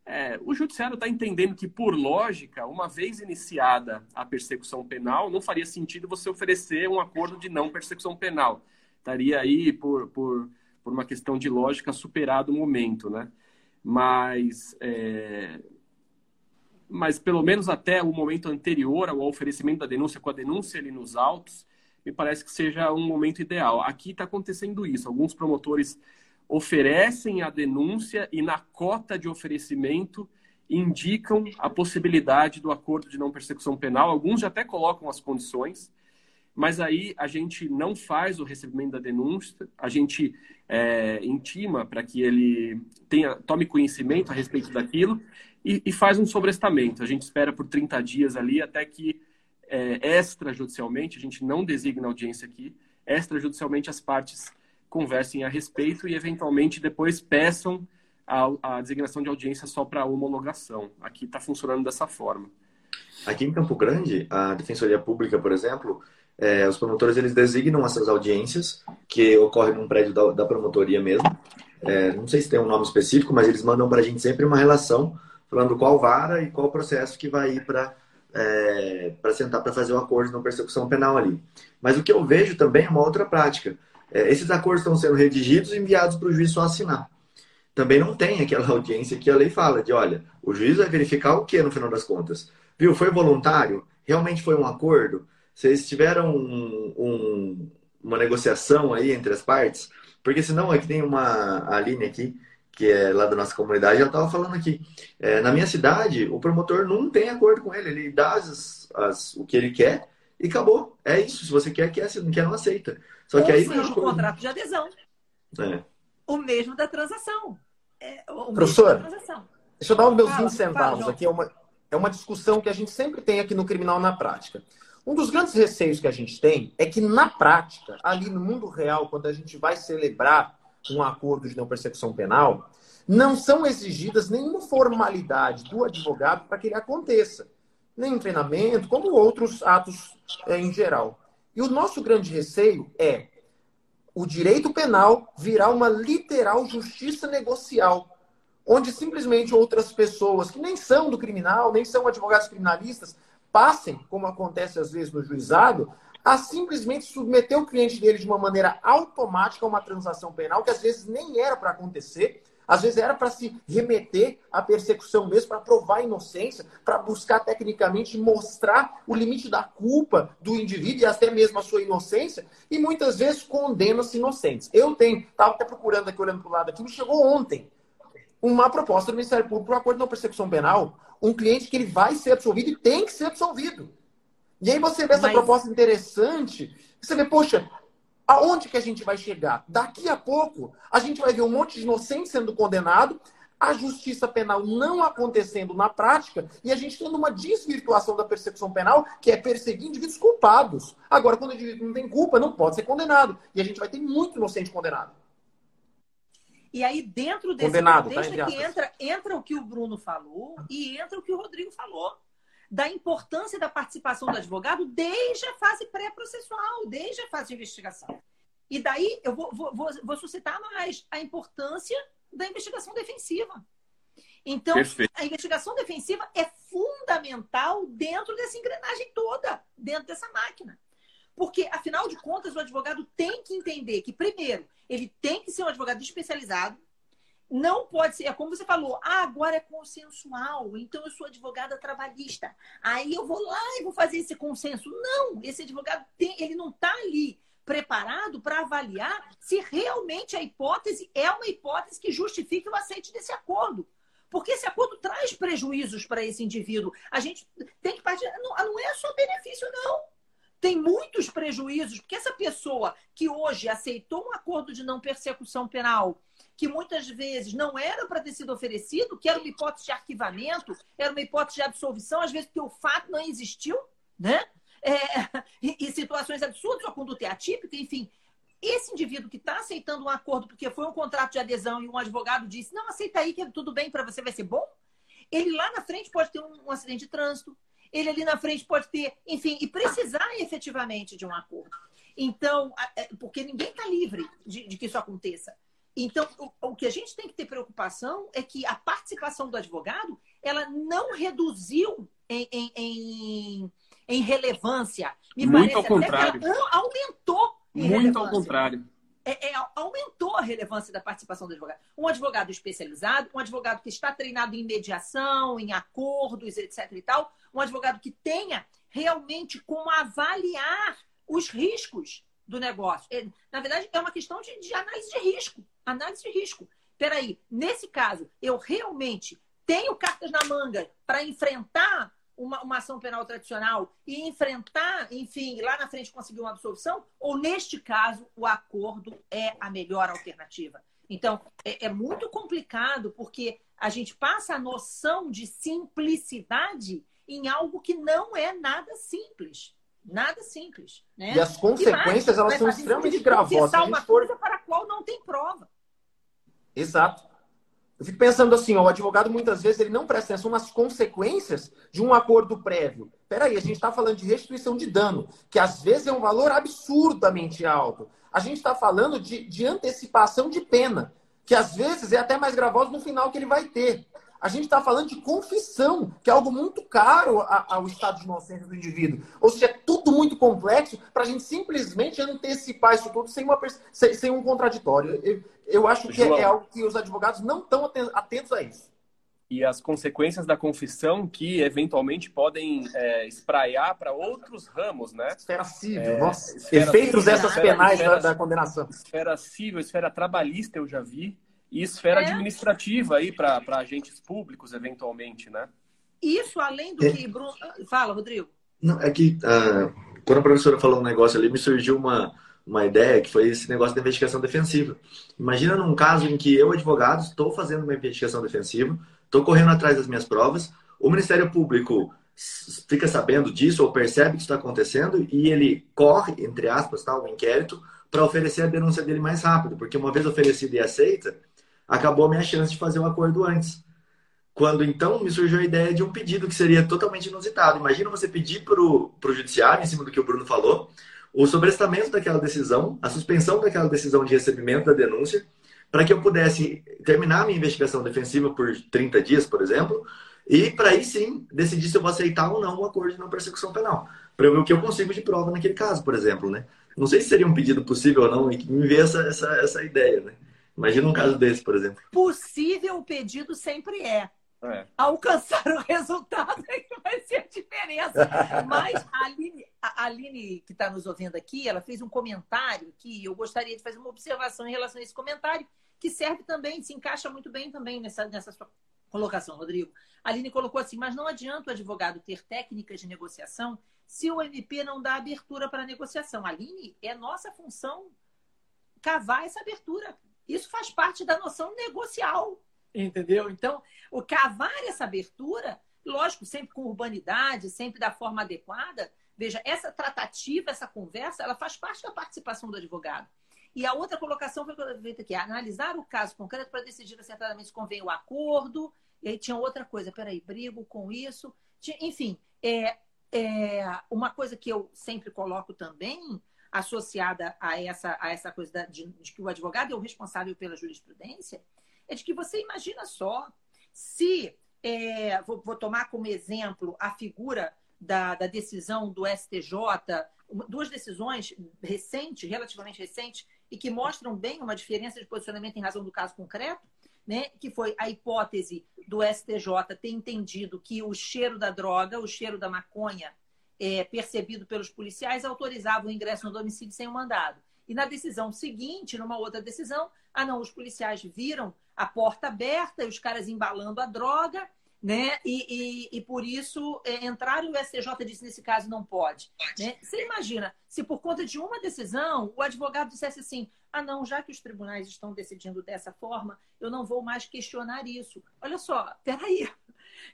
É, o judiciário está entendendo que, por lógica, uma vez iniciada a persecução penal, não faria sentido você oferecer um acordo de não persecução penal. Estaria aí, por, por, por uma questão de lógica, superado o momento, né? Mas, é, mas pelo menos até o momento anterior ao oferecimento da denúncia, com a denúncia ali nos autos, me parece que seja um momento ideal. Aqui está acontecendo isso. Alguns promotores oferecem a denúncia e na cota de oferecimento indicam a possibilidade do acordo de não persecução penal. Alguns já até colocam as condições, mas aí a gente não faz o recebimento da denúncia, a gente é, intima para que ele tenha, tome conhecimento a respeito daquilo e, e, faz um sobrestamento. A gente espera por 30 dias ali até que é, extrajudicialmente, a gente não designa audiência aqui, extrajudicialmente as partes conversem a respeito e, eventualmente, depois peçam a, a designação de audiência só para homologação. Aqui está funcionando dessa forma. Aqui em Campo Grande, a Defensoria Pública, por exemplo, é, os promotores eles designam essas audiências, que ocorrem num prédio da, da promotoria mesmo. É, não sei se tem um nome específico, mas eles mandam para a gente sempre uma relação falando qual vara e qual processo que vai ir para é, para sentar para fazer o um acordo de não persecução penal ali. Mas o que eu vejo também é uma outra prática. É, esses acordos estão sendo redigidos e enviados para o juiz só assinar. Também não tem aquela audiência que a lei fala de, olha, o juiz vai verificar o que no final das contas? Viu, foi voluntário? Realmente foi um acordo? Vocês tiveram um, um, uma negociação aí entre as partes? Porque senão aqui tem uma a Aline aqui, que é lá da nossa comunidade, ela estava falando aqui. É, na minha cidade, o promotor não tem acordo com ele, ele dá as, as, o que ele quer e acabou. É isso. Se você quer, quer. Se não quer, não aceita. Só Ou que aí seja, o contrato de adesão. É. O mesmo da transação. É, Professor, transação. deixa eu dar os meus fala, 20 centavos fala, aqui. É uma, é uma discussão que a gente sempre tem aqui no criminal na prática. Um dos grandes receios que a gente tem é que, na prática, ali no mundo real, quando a gente vai celebrar um acordo de não persecução penal, não são exigidas nenhuma formalidade do advogado para que ele aconteça. Nem treinamento, como outros atos é, em geral. E o nosso grande receio é o direito penal virar uma literal justiça negocial, onde simplesmente outras pessoas que nem são do criminal, nem são advogados criminalistas, passem, como acontece às vezes no juizado, a simplesmente submeter o cliente dele de uma maneira automática a uma transação penal que às vezes nem era para acontecer, às vezes era para se remeter à persecução mesmo, para provar a inocência, para buscar tecnicamente mostrar o limite da culpa do indivíduo e até mesmo a sua inocência, e muitas vezes condena-se inocentes. Eu tenho, estava até procurando aqui, olhando para o lado aqui, me chegou ontem uma proposta do Ministério Público para o acordo de não persecução penal, um cliente que ele vai ser absolvido e tem que ser absolvido. E aí você vê essa Mas... proposta interessante, você vê, poxa, aonde que a gente vai chegar? Daqui a pouco, a gente vai ver um monte de inocente sendo condenado, a justiça penal não acontecendo na prática e a gente tendo uma desvirtuação da persecução penal, que é perseguir indivíduos culpados. Agora, quando o indivíduo não tem culpa, não pode ser condenado. E a gente vai ter muito inocente condenado. E aí, dentro desse condenado, tá, contexto, tá, que entra, entra o que o Bruno falou e entra o que o Rodrigo falou. Da importância da participação do advogado desde a fase pré-processual, desde a fase de investigação. E daí eu vou, vou, vou, vou suscitar mais a importância da investigação defensiva. Então, Perfeito. a investigação defensiva é fundamental dentro dessa engrenagem toda, dentro dessa máquina. Porque, afinal de contas, o advogado tem que entender que, primeiro, ele tem que ser um advogado especializado. Não pode ser, é como você falou, ah, agora é consensual, então eu sou advogada trabalhista. Aí eu vou lá e vou fazer esse consenso. Não, esse advogado tem, ele não está ali preparado para avaliar se realmente a hipótese é uma hipótese que justifique o aceite desse acordo. Porque esse acordo traz prejuízos para esse indivíduo. A gente tem que partir. Não, não é só benefício, não. Tem muitos prejuízos, porque essa pessoa que hoje aceitou um acordo de não persecução penal, que muitas vezes não era para ter sido oferecido, que era uma hipótese de arquivamento, era uma hipótese de absolvição, às vezes porque o fato não existiu, né? é, e, e, situações absurdas, ou conduta é atípica, enfim. Esse indivíduo que está aceitando um acordo porque foi um contrato de adesão e um advogado disse, não, aceita aí que é tudo bem para você, vai ser bom. Ele lá na frente pode ter um, um acidente de trânsito, ele ali na frente pode ter, enfim, e precisar efetivamente de um acordo. Então, é, porque ninguém está livre de, de, que isso aconteça. Então, o, o, que a gente tem que ter preocupação é que a participação do advogado, ela não reduziu em, em, em em relevância. Me Muito ao contrário. aumentou. Muito ao contrário. É, é, aumentou a relevância da participação do advogado. Um advogado especializado, um advogado que está treinado em mediação, em acordos, etc. e tal, um advogado que tenha realmente como avaliar os riscos do negócio. É, na verdade, é uma questão de, de análise de risco. Análise de risco. Peraí, nesse caso, eu realmente tenho cartas na manga para enfrentar uma, uma ação penal tradicional e enfrentar, enfim, lá na frente conseguir uma absolvição, ou neste caso o acordo é a melhor alternativa? Então, é, é muito complicado porque a gente passa a noção de simplicidade em algo que não é nada simples. Nada simples. Né? E as consequências, e mais, elas são extremamente gravosas. uma coisa para a qual não tem prova. Exato. Eu fico pensando assim, ó, o advogado muitas vezes ele não presta atenção nas consequências de um acordo prévio. Peraí, a gente está falando de restituição de dano, que às vezes é um valor absurdamente alto. A gente está falando de, de antecipação de pena, que às vezes é até mais gravosa no final que ele vai ter. A gente está falando de confissão, que é algo muito caro ao estado de inocência do indivíduo. Ou seja, é tudo muito complexo para a gente simplesmente antecipar isso tudo sem, uma, sem, sem um contraditório. Eu, eu acho que é, é algo que os advogados não estão atentos a isso e as consequências da confissão que eventualmente podem é, espraiar para outros ramos, né? Esfera civil, é, nossa. Esfera Efeitos civil, dessas penais esfera, da, da, condenação. Esfera civil, esfera trabalhista eu já vi e esfera é. administrativa aí para agentes públicos, eventualmente, né? Isso, além do é. que. Bruno... Fala, Rodrigo. Não, é que uh, quando a professora falou um negócio ali, me surgiu uma, uma ideia que foi esse negócio da investigação defensiva. Imagina num caso em que eu, advogado, estou fazendo uma investigação defensiva, estou correndo atrás das minhas provas, o Ministério Público fica sabendo disso ou percebe que isso está acontecendo e ele corre, entre aspas, tá, o inquérito para oferecer a denúncia dele mais rápido, porque uma vez oferecida e aceita, acabou a minha chance de fazer o um acordo antes. Quando então me surgiu a ideia de um pedido que seria totalmente inusitado. Imagina você pedir para o judiciário, em cima do que o Bruno falou, o sobrestamento daquela decisão, a suspensão daquela decisão de recebimento da denúncia, para que eu pudesse terminar a minha investigação defensiva por 30 dias, por exemplo, e para aí sim decidir se eu vou aceitar ou não o um acordo de não persecução penal. Para ver o que eu consigo de prova naquele caso, por exemplo, né? Não sei se seria um pedido possível ou não, e me veio essa, essa, essa ideia, né? Imagina um caso desse, por exemplo. Possível o pedido sempre é. É. Alcançar o resultado é que vai ser a diferença. Mas a Aline, a Aline que está nos ouvindo aqui, ela fez um comentário que eu gostaria de fazer uma observação em relação a esse comentário, que serve também, se encaixa muito bem também nessa, nessa sua colocação, Rodrigo. A Aline colocou assim, mas não adianta o advogado ter técnicas de negociação se o MP não dá abertura para a negociação. Aline, é nossa função cavar essa abertura. Isso faz parte da noção negocial, entendeu? Então, o cavar essa abertura, lógico, sempre com urbanidade, sempre da forma adequada. Veja, essa tratativa, essa conversa, ela faz parte da participação do advogado. E a outra colocação foi feita aqui, analisar o caso concreto para decidir acertadamente se convém o acordo. E aí tinha outra coisa, peraí, brigo com isso. Enfim, é, é uma coisa que eu sempre coloco também, associada a essa, a essa coisa da, de, de que o advogado é o responsável pela jurisprudência, é de que você imagina só se é, vou, vou, tomar como exemplo a figura da, da, decisão do STJ, duas decisões recentes, relativamente recentes, e que mostram bem uma diferença de posicionamento em razão do caso concreto, né? que foi a hipótese do STJ ter entendido que o cheiro da droga, o cheiro da maconha, é, percebido pelos policiais, autorizava o ingresso no domicílio sem o mandado. E na decisão seguinte, numa outra decisão, ah, não, os policiais viram a porta aberta e os caras embalando a droga, né? E, e, e por isso é, entraram e o STJ disse nesse caso não pode. Né? Você imagina, se por conta de uma decisão o advogado dissesse assim: ah, não, já que os tribunais estão decidindo dessa forma, eu não vou mais questionar isso. Olha só, peraí.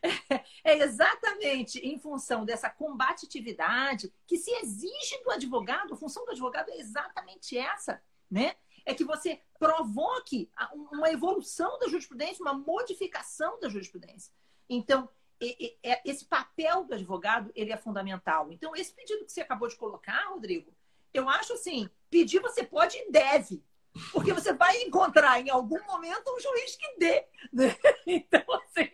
É, exatamente em função dessa combatividade que se exige do advogado, a função do advogado é exatamente essa, né? É que você provoque uma evolução da jurisprudência, uma modificação da jurisprudência. Então, é, esse papel do advogado ele é fundamental. Então, esse pedido que você acabou de colocar, Rodrigo, eu acho assim, pedir você pode e deve. Porque você vai encontrar em algum momento um juiz que dê. Né? Então, assim,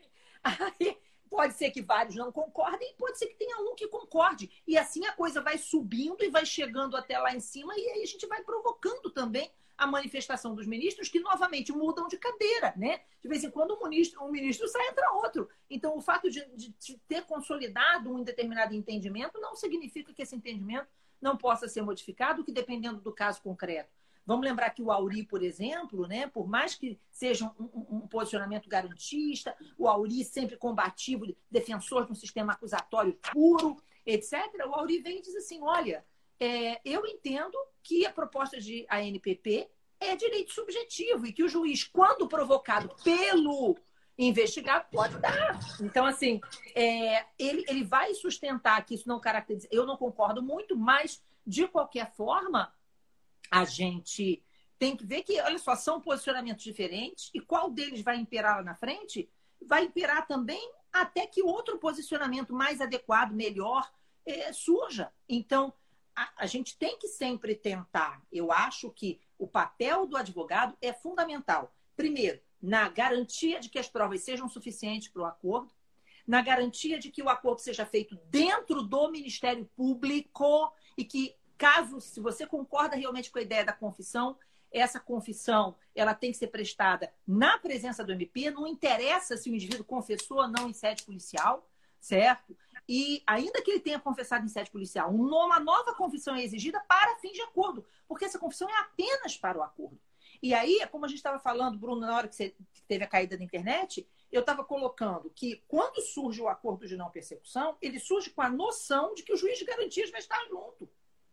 aí pode ser que vários não concordem, pode ser que tenha um que concorde. E assim a coisa vai subindo e vai chegando até lá em cima, e aí a gente vai provocando também a manifestação dos ministros, que novamente mudam de cadeira, né? De vez em quando um ministro, um ministro sai, entra outro. Então, o fato de, de ter consolidado um determinado entendimento não significa que esse entendimento não possa ser modificado, que dependendo do caso concreto. Vamos lembrar que o Auri, por exemplo, né, por mais que seja um, um, posicionamento garantista, o Auri sempre combativo, defensor de um sistema acusatório puro, etc., o Auri vem e diz assim: olha, é, eu entendo que a proposta de ANPP é direito subjetivo e que o juiz, quando provocado pelo investigado, pode dar. Então, assim, é, ele, ele vai sustentar que isso não caracteriza. Eu não concordo muito, mas, de qualquer forma, a gente tem que ver que, olha só, são posicionamentos diferentes e qual deles vai imperar lá na frente vai imperar também até que outro posicionamento mais adequado, melhor, é, surja. Então, a, a gente tem que sempre tentar. Eu acho que o papel do advogado é fundamental. Primeiro, na garantia de que as provas sejam suficientes para o acordo, na garantia de que o acordo seja feito dentro do Ministério Público e que Caso, se você concorda realmente com a ideia da confissão, essa confissão ela tem que ser prestada na presença do MP, não interessa se o indivíduo confessou ou não em sede policial, certo? E ainda que ele tenha confessado em sede policial, uma nova confissão é exigida para fins de acordo, porque essa confissão é apenas para o acordo. E aí, como a gente estava falando, Bruno, na hora que você teve a caída da internet, eu estava colocando que quando surge o acordo de não persecução, ele surge com a noção de que o juiz de garantias vai estar junto.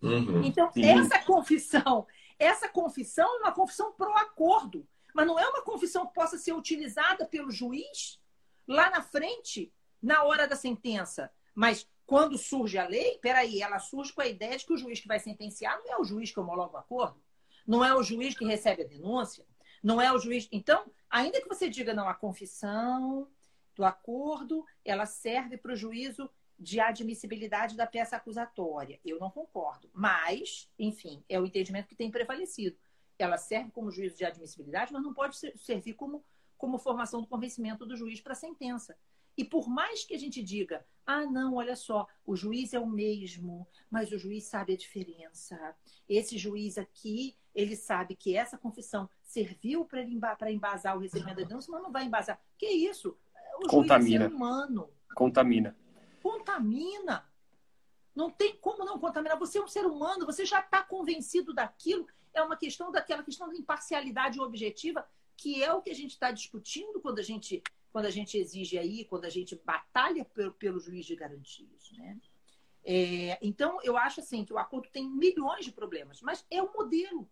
Uhum, então, sim. essa confissão, essa confissão é uma confissão pro acordo, mas não é uma confissão que possa ser utilizada pelo juiz lá na frente, na hora da sentença. Mas quando surge a lei, peraí, ela surge com a ideia de que o juiz que vai sentenciar não é o juiz que homologa o acordo, não é o juiz que recebe a denúncia, não é o juiz. Então, ainda que você diga, não, a confissão do acordo, ela serve para o juízo de admissibilidade da peça acusatória. Eu não concordo. Mas, enfim, é o entendimento que tem prevalecido. Ela serve como juízo de admissibilidade, mas não pode servir como, como formação do convencimento do juiz para a sentença. E por mais que a gente diga, ah, não, olha só, o juiz é o mesmo, mas o juiz sabe a diferença. Esse juiz aqui, ele sabe que essa confissão serviu para embasar o recebimento da denúncia, mas não vai embasar. Que isso? O Contamina. juiz é humano. Contamina contamina. Não tem como não contaminar. Você é um ser humano, você já está convencido daquilo. É uma questão daquela questão da imparcialidade objetiva, que é o que a gente está discutindo quando a gente, quando a gente exige aí, quando a gente batalha pelo, pelo juiz de garantias. Né? É, então, eu acho assim que o acordo tem milhões de problemas, mas é o modelo.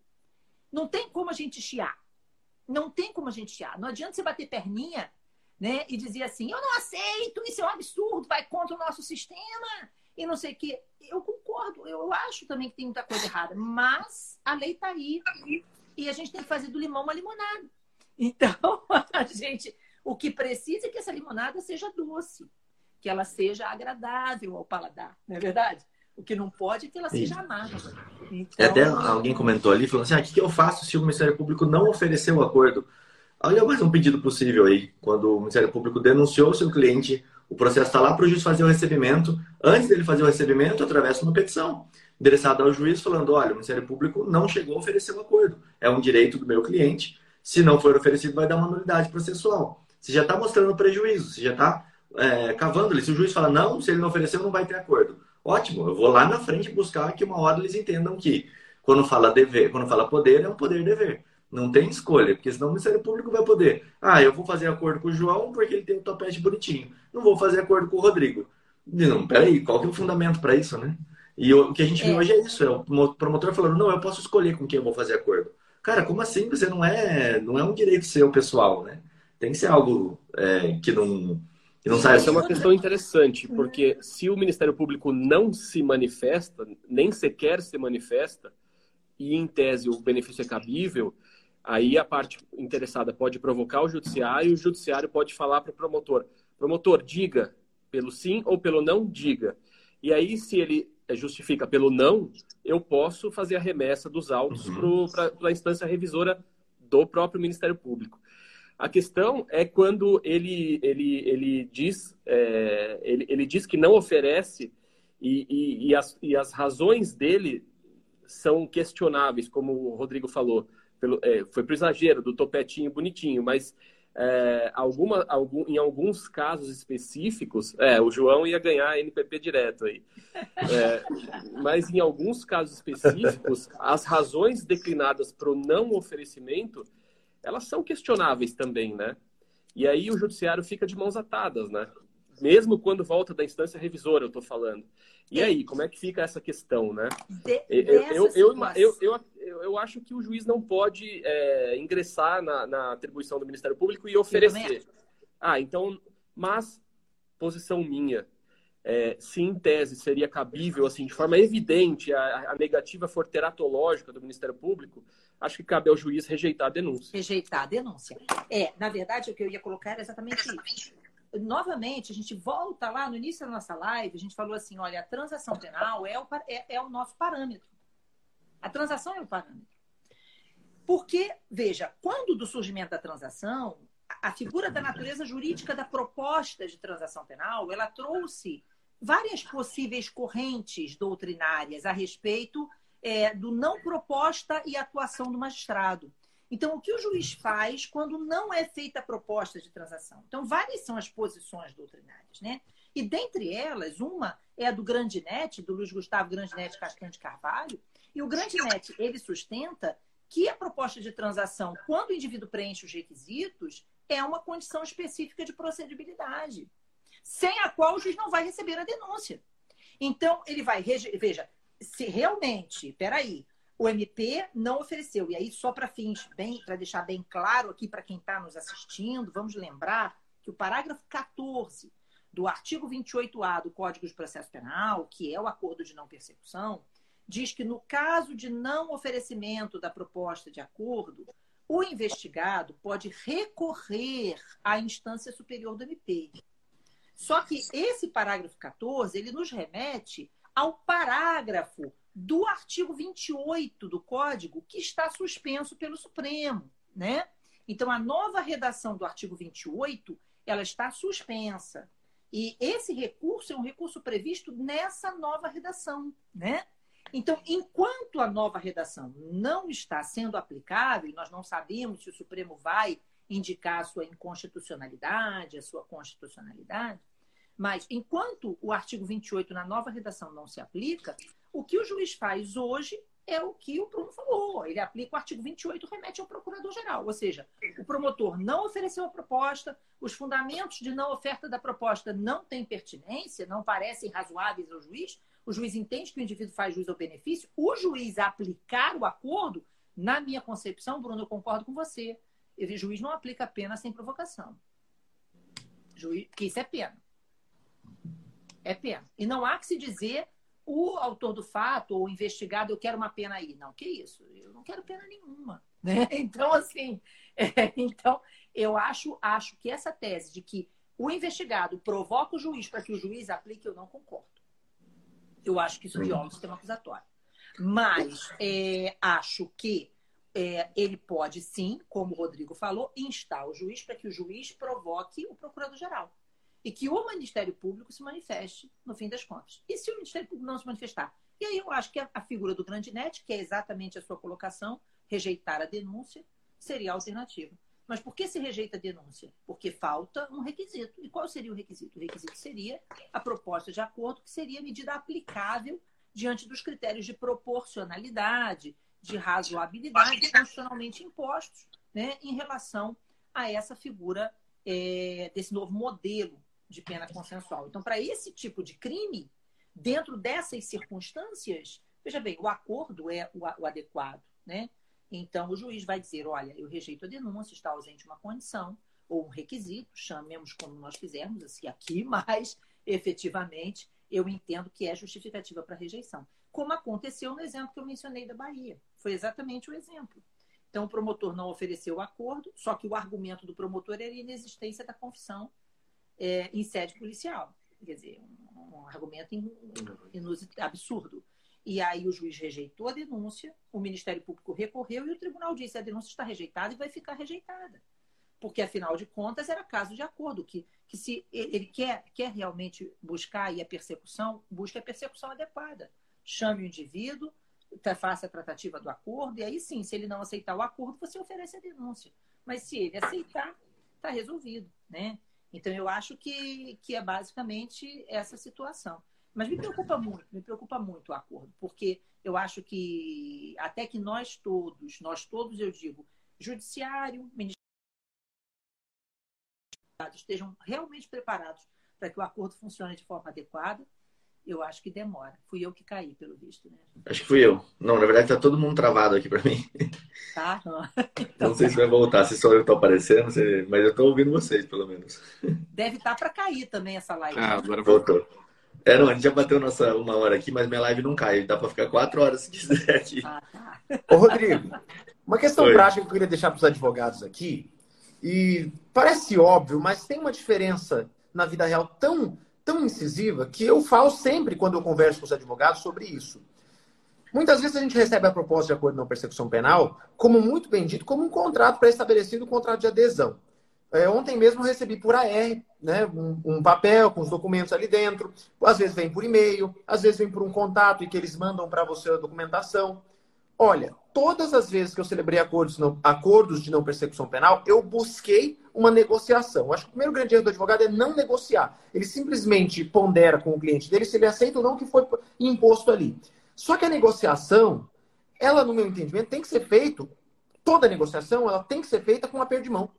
Não tem como a gente chiar. Não tem como a gente chiar. Não adianta você bater perninha né? E dizia assim: eu não aceito, isso é um absurdo, vai contra o nosso sistema e não sei o quê. Eu concordo, eu acho também que tem muita coisa errada, mas a lei está aí e a gente tem que fazer do limão uma limonada. Então, a gente, o que precisa é que essa limonada seja doce, que ela seja agradável ao paladar, não é verdade? O que não pode é que ela seja amarga. Então... Até alguém comentou ali, falou assim, ah, o que eu faço se o Ministério Público não ofereceu o acordo? Olha mais um pedido possível aí. Quando o Ministério Público denunciou o seu cliente, o processo está lá para o juiz fazer o recebimento. Antes dele fazer o recebimento, atravessa uma petição endereçada ao juiz falando, olha, o Ministério Público não chegou a oferecer um acordo. É um direito do meu cliente. Se não for oferecido, vai dar uma nulidade processual. Você já está mostrando prejuízo, você já está é, cavando ali. Se o juiz fala, não, se ele não ofereceu, não vai ter acordo. Ótimo, eu vou lá na frente buscar que uma hora eles entendam que quando fala dever, quando fala poder, é um poder-dever. Não tem escolha, porque senão o Ministério Público vai poder. Ah, eu vou fazer acordo com o João porque ele tem o topete bonitinho. Não vou fazer acordo com o Rodrigo. Não, peraí, qual que é o fundamento para isso, né? E o que a gente é. viu hoje é isso: é o promotor falando, não, eu posso escolher com quem eu vou fazer acordo. Cara, como assim? Você não é, não é um direito seu pessoal, né? Tem que ser algo é, que não e não sai Essa é uma questão interessante, porque se o Ministério Público não se manifesta, nem sequer se manifesta, e em tese o benefício é cabível, aí a parte interessada pode provocar o judiciário e o judiciário pode falar para o promotor: promotor, diga pelo sim ou pelo não, diga. E aí, se ele justifica pelo não, eu posso fazer a remessa dos autos uhum. para a instância revisora do próprio Ministério Público. A questão é quando ele, ele, ele, diz, é, ele, ele diz que não oferece e, e, e, as, e as razões dele são questionáveis, como o Rodrigo falou. Pelo, é, foi para o exagero do topetinho bonitinho, mas é, alguma, algum, em alguns casos específicos, é, o João ia ganhar NPP direto aí. É, mas em alguns casos específicos, as razões declinadas para o não oferecimento elas são questionáveis também, né? E aí o judiciário fica de mãos atadas, né? Mesmo quando volta da instância revisora, eu estou falando. E aí, como é que fica essa questão, né? Eu, eu, eu, eu, eu, acho que o juiz não pode é, ingressar na, na, atribuição do Ministério Público e oferecer. Ah, então, mas, posição minha, é, se em tese seria cabível, assim, de forma evidente, a, a negativa for teratológica do Ministério Público, acho que cabe ao juiz rejeitar a denúncia. Rejeitar a denúncia. É, na verdade, o que eu ia colocar era exatamente isso. Novamente, a gente volta lá no início da nossa live, a gente falou assim: olha, a transação penal é o, é, é o nosso parâmetro. A transação é o parâmetro. Porque, veja, quando do surgimento da transação, a figura da natureza jurídica da proposta de transação penal, ela trouxe várias possíveis correntes doutrinárias a respeito é, do não proposta e atuação do magistrado. Então, o que o juiz faz quando não é feita a proposta de transação? Então, várias são as posições doutrinárias, né? E dentre elas, uma é a do Grandinet, do Luiz Gustavo Grandinet Castanho de Carvalho, e o Grandinet, ele sustenta que a proposta de transação, quando o indivíduo preenche os requisitos, é uma condição específica de procedibilidade, sem a qual o juiz não vai receber a denúncia. Então, ele vai, veja, se realmente, peraí, o MP não ofereceu, e aí só para fins, bem, para deixar bem claro aqui para quem está nos assistindo, vamos lembrar que o parágrafo 14 do artigo 28A do Código de Processo Penal, que é o acordo de não persecução, diz que no caso de não oferecimento da proposta de acordo, o investigado pode recorrer à instância superior do MP. Só que esse parágrafo 14, ele nos remete ao parágrafo do artigo 28 do Código, que está suspenso pelo Supremo, né? Então, a nova redação do artigo 28, ela está suspensa. E esse recurso é um recurso previsto nessa nova redação, né? Então, enquanto a nova redação não está sendo aplicável, nós não sabemos se o Supremo vai indicar a sua inconstitucionalidade, a sua constitucionalidade, mas, enquanto o artigo 28 na nova redação não se aplica, o que o juiz faz hoje é o que o Bruno falou. Ele aplica o artigo 28 remete ao procurador-geral. Ou seja, o promotor não ofereceu a proposta, os fundamentos de não oferta da proposta não têm pertinência, não parecem razoáveis ao juiz, o juiz entende que o indivíduo faz juiz ao benefício, o juiz aplicar o acordo, na minha concepção, Bruno, eu concordo com você. O juiz não aplica pena sem provocação. Juiz, porque isso é pena. É pena. E não há que se dizer o autor do fato ou o investigado, eu quero uma pena aí. Não, que isso? Eu não quero pena nenhuma. Né? Então, assim, é, então, eu acho, acho que essa tese de que o investigado provoca o juiz para que o juiz aplique, eu não concordo. Eu acho que isso viola o sistema acusatório. Mas é, acho que é, ele pode sim, como o Rodrigo falou, instar o juiz para que o juiz provoque o procurador-geral. E que o Ministério Público se manifeste, no fim das contas. E se o Ministério Público não se manifestar? E aí eu acho que a, figura do grande net, que é exatamente a sua colocação, rejeitar a denúncia, seria a alternativa. Mas por que se rejeita a denúncia? Porque falta um requisito. E qual seria o requisito? O requisito seria a proposta de acordo, que seria a medida aplicável diante dos critérios de proporcionalidade, de razoabilidade constitucionalmente impostos né, em relação a essa figura é, desse novo modelo de pena consensual. Então, para esse tipo de crime, dentro dessas circunstâncias, veja bem, o acordo é o, o adequado, né? Então, o juiz vai dizer: olha, eu rejeito a denúncia, está ausente uma condição ou um requisito, chamemos como nós fizermos assim aqui, mas efetivamente eu entendo que é justificativa para rejeição. Como aconteceu no exemplo que eu mencionei da Bahia. Foi exatamente o exemplo. Então, o promotor não ofereceu o acordo, só que o argumento do promotor era a inexistência da confissão é, em sede policial. Quer dizer, um, um argumento in, absurdo. E aí o juiz rejeitou a denúncia, o Ministério Público recorreu e o tribunal disse a denúncia está rejeitada e vai ficar rejeitada. Porque, afinal de contas, era caso de acordo, que, que se ele quer, quer realmente buscar aí a persecução, busque a persecução adequada. Chame o indivíduo, faça a tratativa do acordo, e aí sim, se ele não aceitar o acordo, você oferece a denúncia. Mas se ele aceitar, está resolvido. Né? Então, eu acho que, que é basicamente essa situação. Mas me preocupa muito, me preocupa muito o acordo, porque eu acho que até que nós todos, nós todos, eu digo, judiciário, ministério, estejam realmente preparados para que o acordo funcione de forma adequada, eu acho que demora. Fui eu que caí, pelo visto, né? Acho que fui eu. Não, na verdade tá todo mundo travado aqui para mim. Tá? Não. Então... não sei se vai voltar, se só eu tô aparecendo, mas eu tô ouvindo vocês, pelo menos. Deve estar tá para cair também essa live. Ah, agora voltou. É, não, a gente já bateu nossa uma hora aqui, mas minha live não cai. Dá para ficar quatro horas se quiser aqui. Ah, tá. Ô, Rodrigo, uma questão Oi. prática que eu queria deixar para os advogados aqui. E parece óbvio, mas tem uma diferença na vida real tão, tão incisiva que eu falo sempre quando eu converso com os advogados sobre isso. Muitas vezes a gente recebe a proposta de acordo de não persecução penal, como muito bem dito, como um contrato pré-estabelecido, um contrato de adesão. É, ontem mesmo recebi por AR né, um, um, papel com os documentos ali dentro. Às vezes vem por e-mail, às vezes vem por um contato e que eles mandam para você a documentação. Olha, todas as vezes que eu celebrei acordos, não, acordos de não persecução penal, eu busquei uma negociação. Eu acho que o primeiro grande erro do advogado é não negociar. Ele simplesmente pondera com o cliente dele se ele aceita ou não o que foi imposto ali. Só que a negociação, ela, no meu entendimento, tem que ser feito, toda negociação, ela tem que ser feita com uma perda de mão.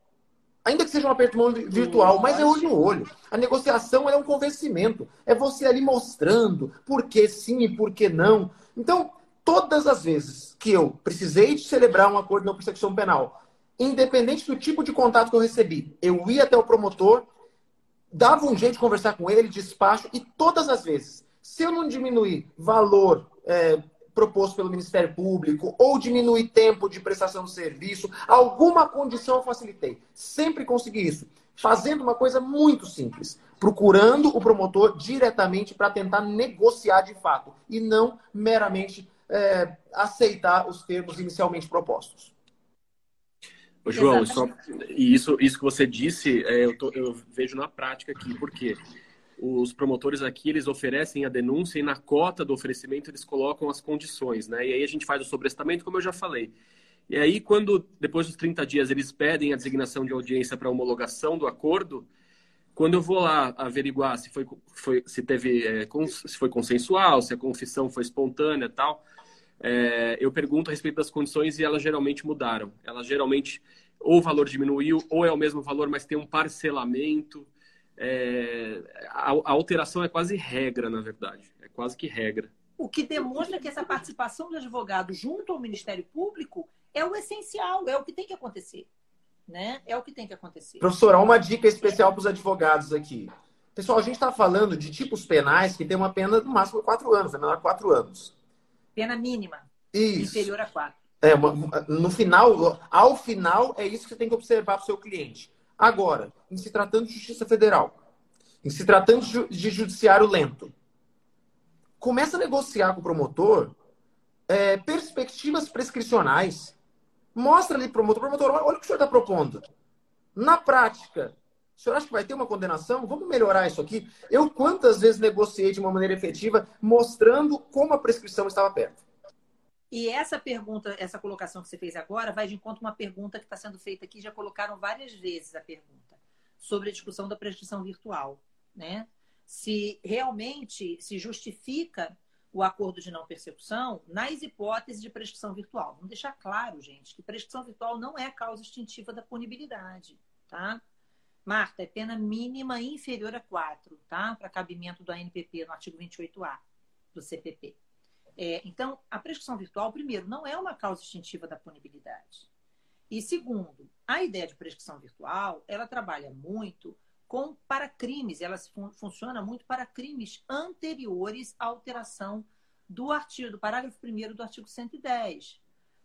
Ainda que seja um aperto de mão virtual, mas é olho no olho. A negociação é um convencimento. É você ali mostrando por que sim e por que não. Então, todas as vezes que eu precisei de celebrar um acordo não persecução penal, independente do tipo de contato que eu recebi, eu ia até o promotor, dava um jeito de conversar com ele, despacho, e todas as vezes, se eu não diminuir valor é, proposto pelo Ministério Público ou diminuir tempo de prestação de serviço, alguma condição eu facilitei. Sempre consegui isso. Fazendo uma coisa muito simples, procurando o promotor diretamente para tentar negociar de fato e não meramente é, aceitar os termos inicialmente propostos. Ô, João, só, e isso, isso que você disse, é, eu, tô, eu vejo na prática aqui? Porque os promotores aqui eles oferecem a denúncia e na cota do oferecimento eles colocam as condições, né? E aí a gente faz o sobrestamento, como eu já falei. E aí, quando depois dos 30 dias eles pedem a designação de audiência para homologação do acordo, quando eu vou lá averiguar se foi, foi se teve é, se foi consensual, se a confissão foi espontânea, tal, é, eu pergunto a respeito das condições e elas geralmente mudaram. Elas geralmente ou o valor diminuiu ou é o mesmo valor, mas tem um parcelamento é, a, a, alteração é quase regra, na verdade. É quase que regra. O que demonstra que essa participação do advogado junto ao Ministério Público é o essencial, é o que tem que acontecer. Né? É o que tem que acontecer. Professora, uma dica especial para os advogados aqui. Pessoal, a gente está falando de tipos penais que tem uma pena no máximo de quatro anos, é menor quatro anos. Pena mínima. Isso. Inferior a quatro. É, no final, ao final, é isso que você tem que observar para o seu cliente Agora, em se tratando de Justiça Federal, em se tratando de judiciário lento, começa a negociar com o promotor é, perspectivas prescricionais. Mostra ali para o promotor, promotor, olha o que o senhor está propondo. Na prática, o senhor acha que vai ter uma condenação? Vamos melhorar isso aqui? Eu quantas vezes negociei de uma maneira efetiva, mostrando como a prescrição estava perto? E essa pergunta, essa colocação que você fez agora, vai de encontro a uma pergunta que está sendo feita aqui, já colocaram várias vezes a pergunta, sobre a discussão da prescrição virtual. Né? Se realmente se justifica o acordo de não persecução nas hipóteses de prescrição virtual. Vamos deixar claro, gente, que prescrição virtual não é causa extintiva da punibilidade, tá? Marta, é pena mínima inferior a 4, tá? Para cabimento do ANPP no artigo 28A do CPP. É, então, a prescrição virtual, primeiro, não é uma causa extintiva da punibilidade. E segundo, a ideia de prescrição virtual, ela trabalha muito com para crimes, ela fun funciona muito para crimes anteriores à alteração do artigo, do parágrafo 1 do artigo 110.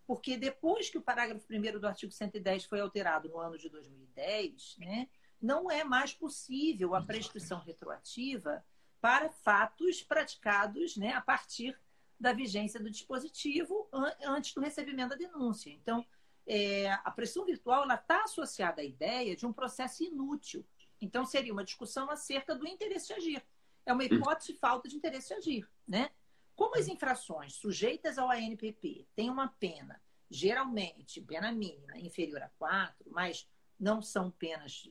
Porque depois que o parágrafo 1 do artigo 110 foi alterado no ano de 2010, né, não é mais possível a prescrição retroativa para fatos praticados né, a partir da vigência do dispositivo antes do recebimento da denúncia. Então, é, a pressão virtual está associada à ideia de um processo inútil. Então, seria uma discussão acerca do interesse de agir. É uma hipótese de falta de interesse de agir. Né? Como as infrações sujeitas ao ANPP têm uma pena, geralmente, pena mínima inferior a 4, mas não são penas,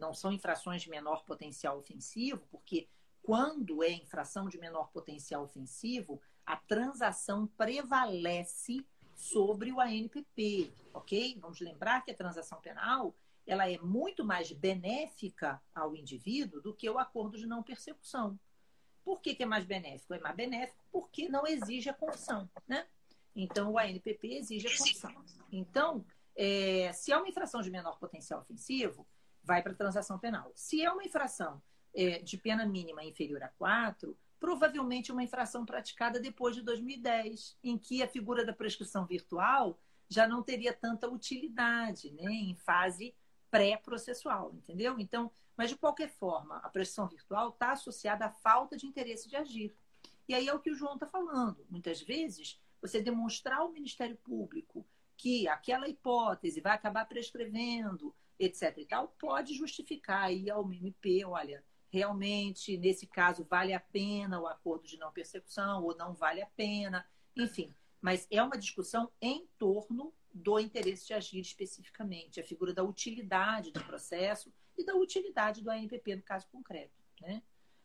não são infrações de menor potencial ofensivo, porque quando é infração de menor potencial ofensivo, a transação prevalece sobre o ANPP, ok? Vamos lembrar que a transação penal ela é muito mais benéfica ao indivíduo do que o acordo de não persecução. Por que, que é mais benéfico? É mais benéfico porque não exige a confissão, né? Então, o ANPP exige a confissão. Então, é, se é uma infração de menor potencial ofensivo, vai para transação penal. Se é uma infração é, de pena mínima inferior a 4, provavelmente uma infração praticada depois de 2010, em que a figura da prescrição virtual já não teria tanta utilidade, né, em fase pré-processual, entendeu? Então, mas de qualquer forma, a prescrição virtual está associada à falta de interesse de agir. E aí é o que o João está falando. Muitas vezes, você demonstrar ao Ministério Público que aquela hipótese vai acabar prescrevendo, etc. e tal, pode justificar aí ao MP, olha, realmente, nesse caso, vale a pena o acordo de não persecução ou não vale a pena, enfim. Mas é uma discussão em torno do interesse de agir especificamente, a figura da utilidade do processo e da utilidade do ANPP no caso concreto. Né?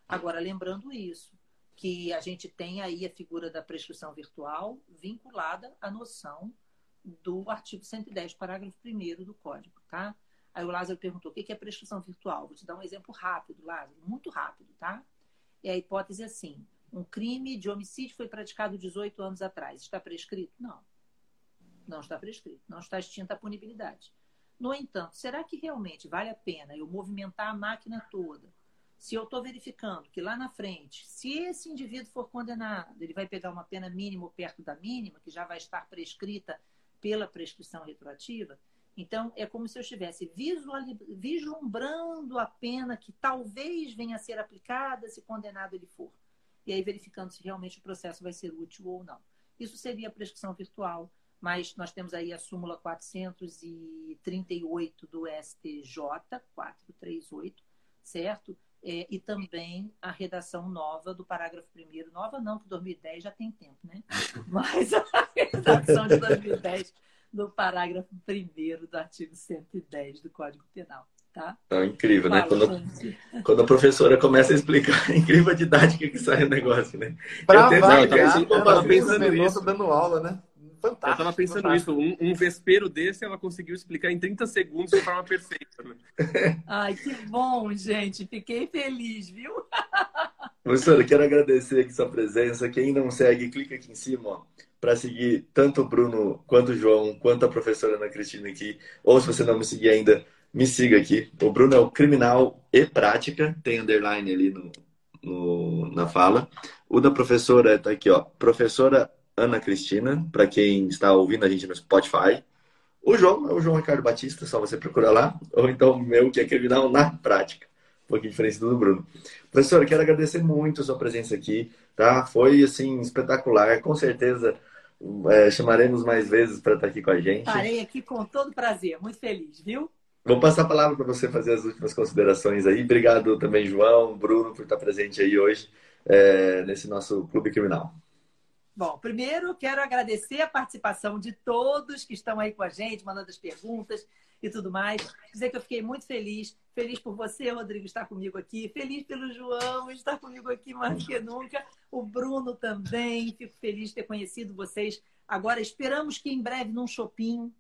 Agora, lembrando isso, que a gente tem aí a figura da prescrição virtual vinculada à noção do artigo 110, parágrafo 1 do Código, tá? Aí o Lázaro perguntou: o que é prescrição virtual? Vou te dar um exemplo rápido, Lázaro, muito rápido, tá? E a hipótese é assim: um crime de homicídio foi praticado 18 anos atrás. Está prescrito? Não. Não está prescrito. Não está extinta a punibilidade. No entanto, será que realmente vale a pena eu movimentar a máquina toda? Se eu estou verificando que lá na frente, se esse indivíduo for condenado, ele vai pegar uma pena mínima ou perto da mínima, que já vai estar prescrita pela prescrição retroativa, então, é como se eu estivesse vislumbrando a pena que talvez venha a ser aplicada se condenado ele for. E aí verificando se realmente o processo vai ser útil ou não. Isso seria a prescrição virtual, mas nós temos aí a súmula 438 do STJ, 438, certo? É, e também a redação nova do parágrafo 1 nova não, que 2010 já tem tempo, né? Mas redação de 2010 no parágrafo 1 do artigo 110 do Código Penal. Tá? É incrível, né? Quando, quando, a professora começa a explicar, é incrível a didática que sai o negócio, né? Pra eu variar, eu tava pensando nisso, dando aula, né? Fantástico. Eu tava pensando fantástico. nisso. Um, um vespeiro desse, ela conseguiu explicar em 30 segundos de forma perfeita. Né? Ai, que bom, gente. Fiquei feliz, viu? Professora, quero agradecer aqui sua presença. Quem não segue, clica aqui em cima, ó para seguir tanto o Bruno, quanto o João, quanto a professora Ana Cristina aqui. Ou se você não me seguir ainda, me siga aqui. O Bruno é o criminal e prática, tem underline ali no, no na fala. O da professora está aqui, ó. Professora Ana Cristina, para quem está ouvindo a gente no Spotify. O João é o João Ricardo Batista, só você procurar lá. Ou então o meu, que é criminal na prática. Um pouquinho diferente do Bruno. Professor, quero agradecer muito a sua presença aqui, tá? Foi, assim, espetacular. Com certeza é, chamaremos mais vezes para estar aqui com a gente. Parei aqui com todo prazer. Muito feliz, viu? Vou passar a palavra para você fazer as últimas considerações aí. Obrigado também, João, Bruno, por estar presente aí hoje é, nesse nosso Clube Criminal. Bom, primeiro quero agradecer a participação de todos que estão aí com a gente, mandando as perguntas e tudo mais. Dizer que eu fiquei muito feliz. Feliz por você, Rodrigo, estar comigo aqui. Feliz pelo João estar comigo aqui mais que nunca. O Bruno também. Fico feliz de ter conhecido vocês. Agora, esperamos que em breve num shopping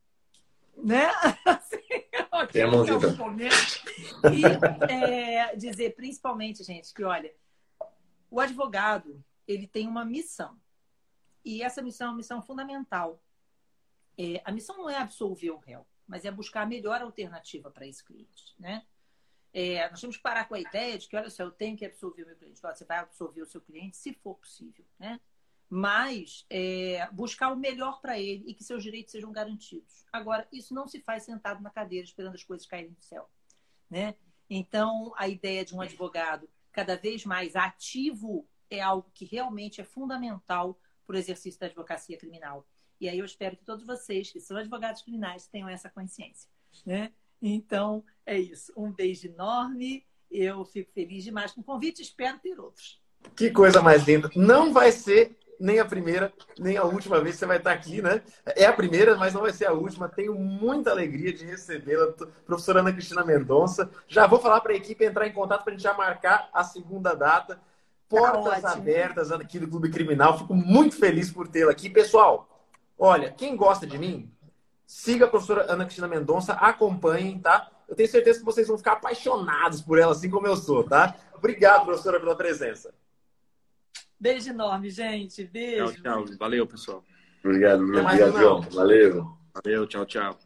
né? Assim, Tem a mãozinha. E é, dizer principalmente, gente, que olha, o advogado ele tem uma missão e essa missão é uma missão fundamental. É, a missão não é absolver o réu, mas é buscar a melhor alternativa para esse cliente, né? É, nós temos que parar com a ideia de que, olha só, eu tenho que absolver o meu cliente. Você vai absolver o seu cliente se for possível, né? mas é, buscar o melhor para ele e que seus direitos sejam garantidos. Agora, isso não se faz sentado na cadeira esperando as coisas caírem do céu. Né? Então, a ideia de um advogado cada vez mais ativo é algo que realmente é fundamental para o exercício da advocacia criminal. E aí eu espero que todos vocês que são advogados criminais tenham essa consciência. Né? Então, é isso. Um beijo enorme. Eu fico feliz demais com o convite. Espero ter outros. Que coisa mais linda. Não vai ser nem a primeira, nem a última vez que você vai estar aqui, né? É a primeira, mas não vai ser a última. Tenho muita alegria de recebê-la, professora Ana Cristina Mendonça. Já vou falar para a equipe entrar em contato para a gente já marcar a segunda data. Portas tá abertas aqui do Clube Criminal. Fico muito feliz por tê-la aqui. Pessoal, olha, quem gosta de mim, siga a professora Ana Cristina Mendonça, acompanhem, tá? Eu tenho certeza que vocês vão ficar apaixonados por ela, assim como eu sou, tá? Obrigado, professora, pela presença. Beijo enorme, gente. Beijo. Tchau, tchau. Valeu, pessoal. Obrigado, obrigado, João. Valeu. Valeu, tchau, tchau.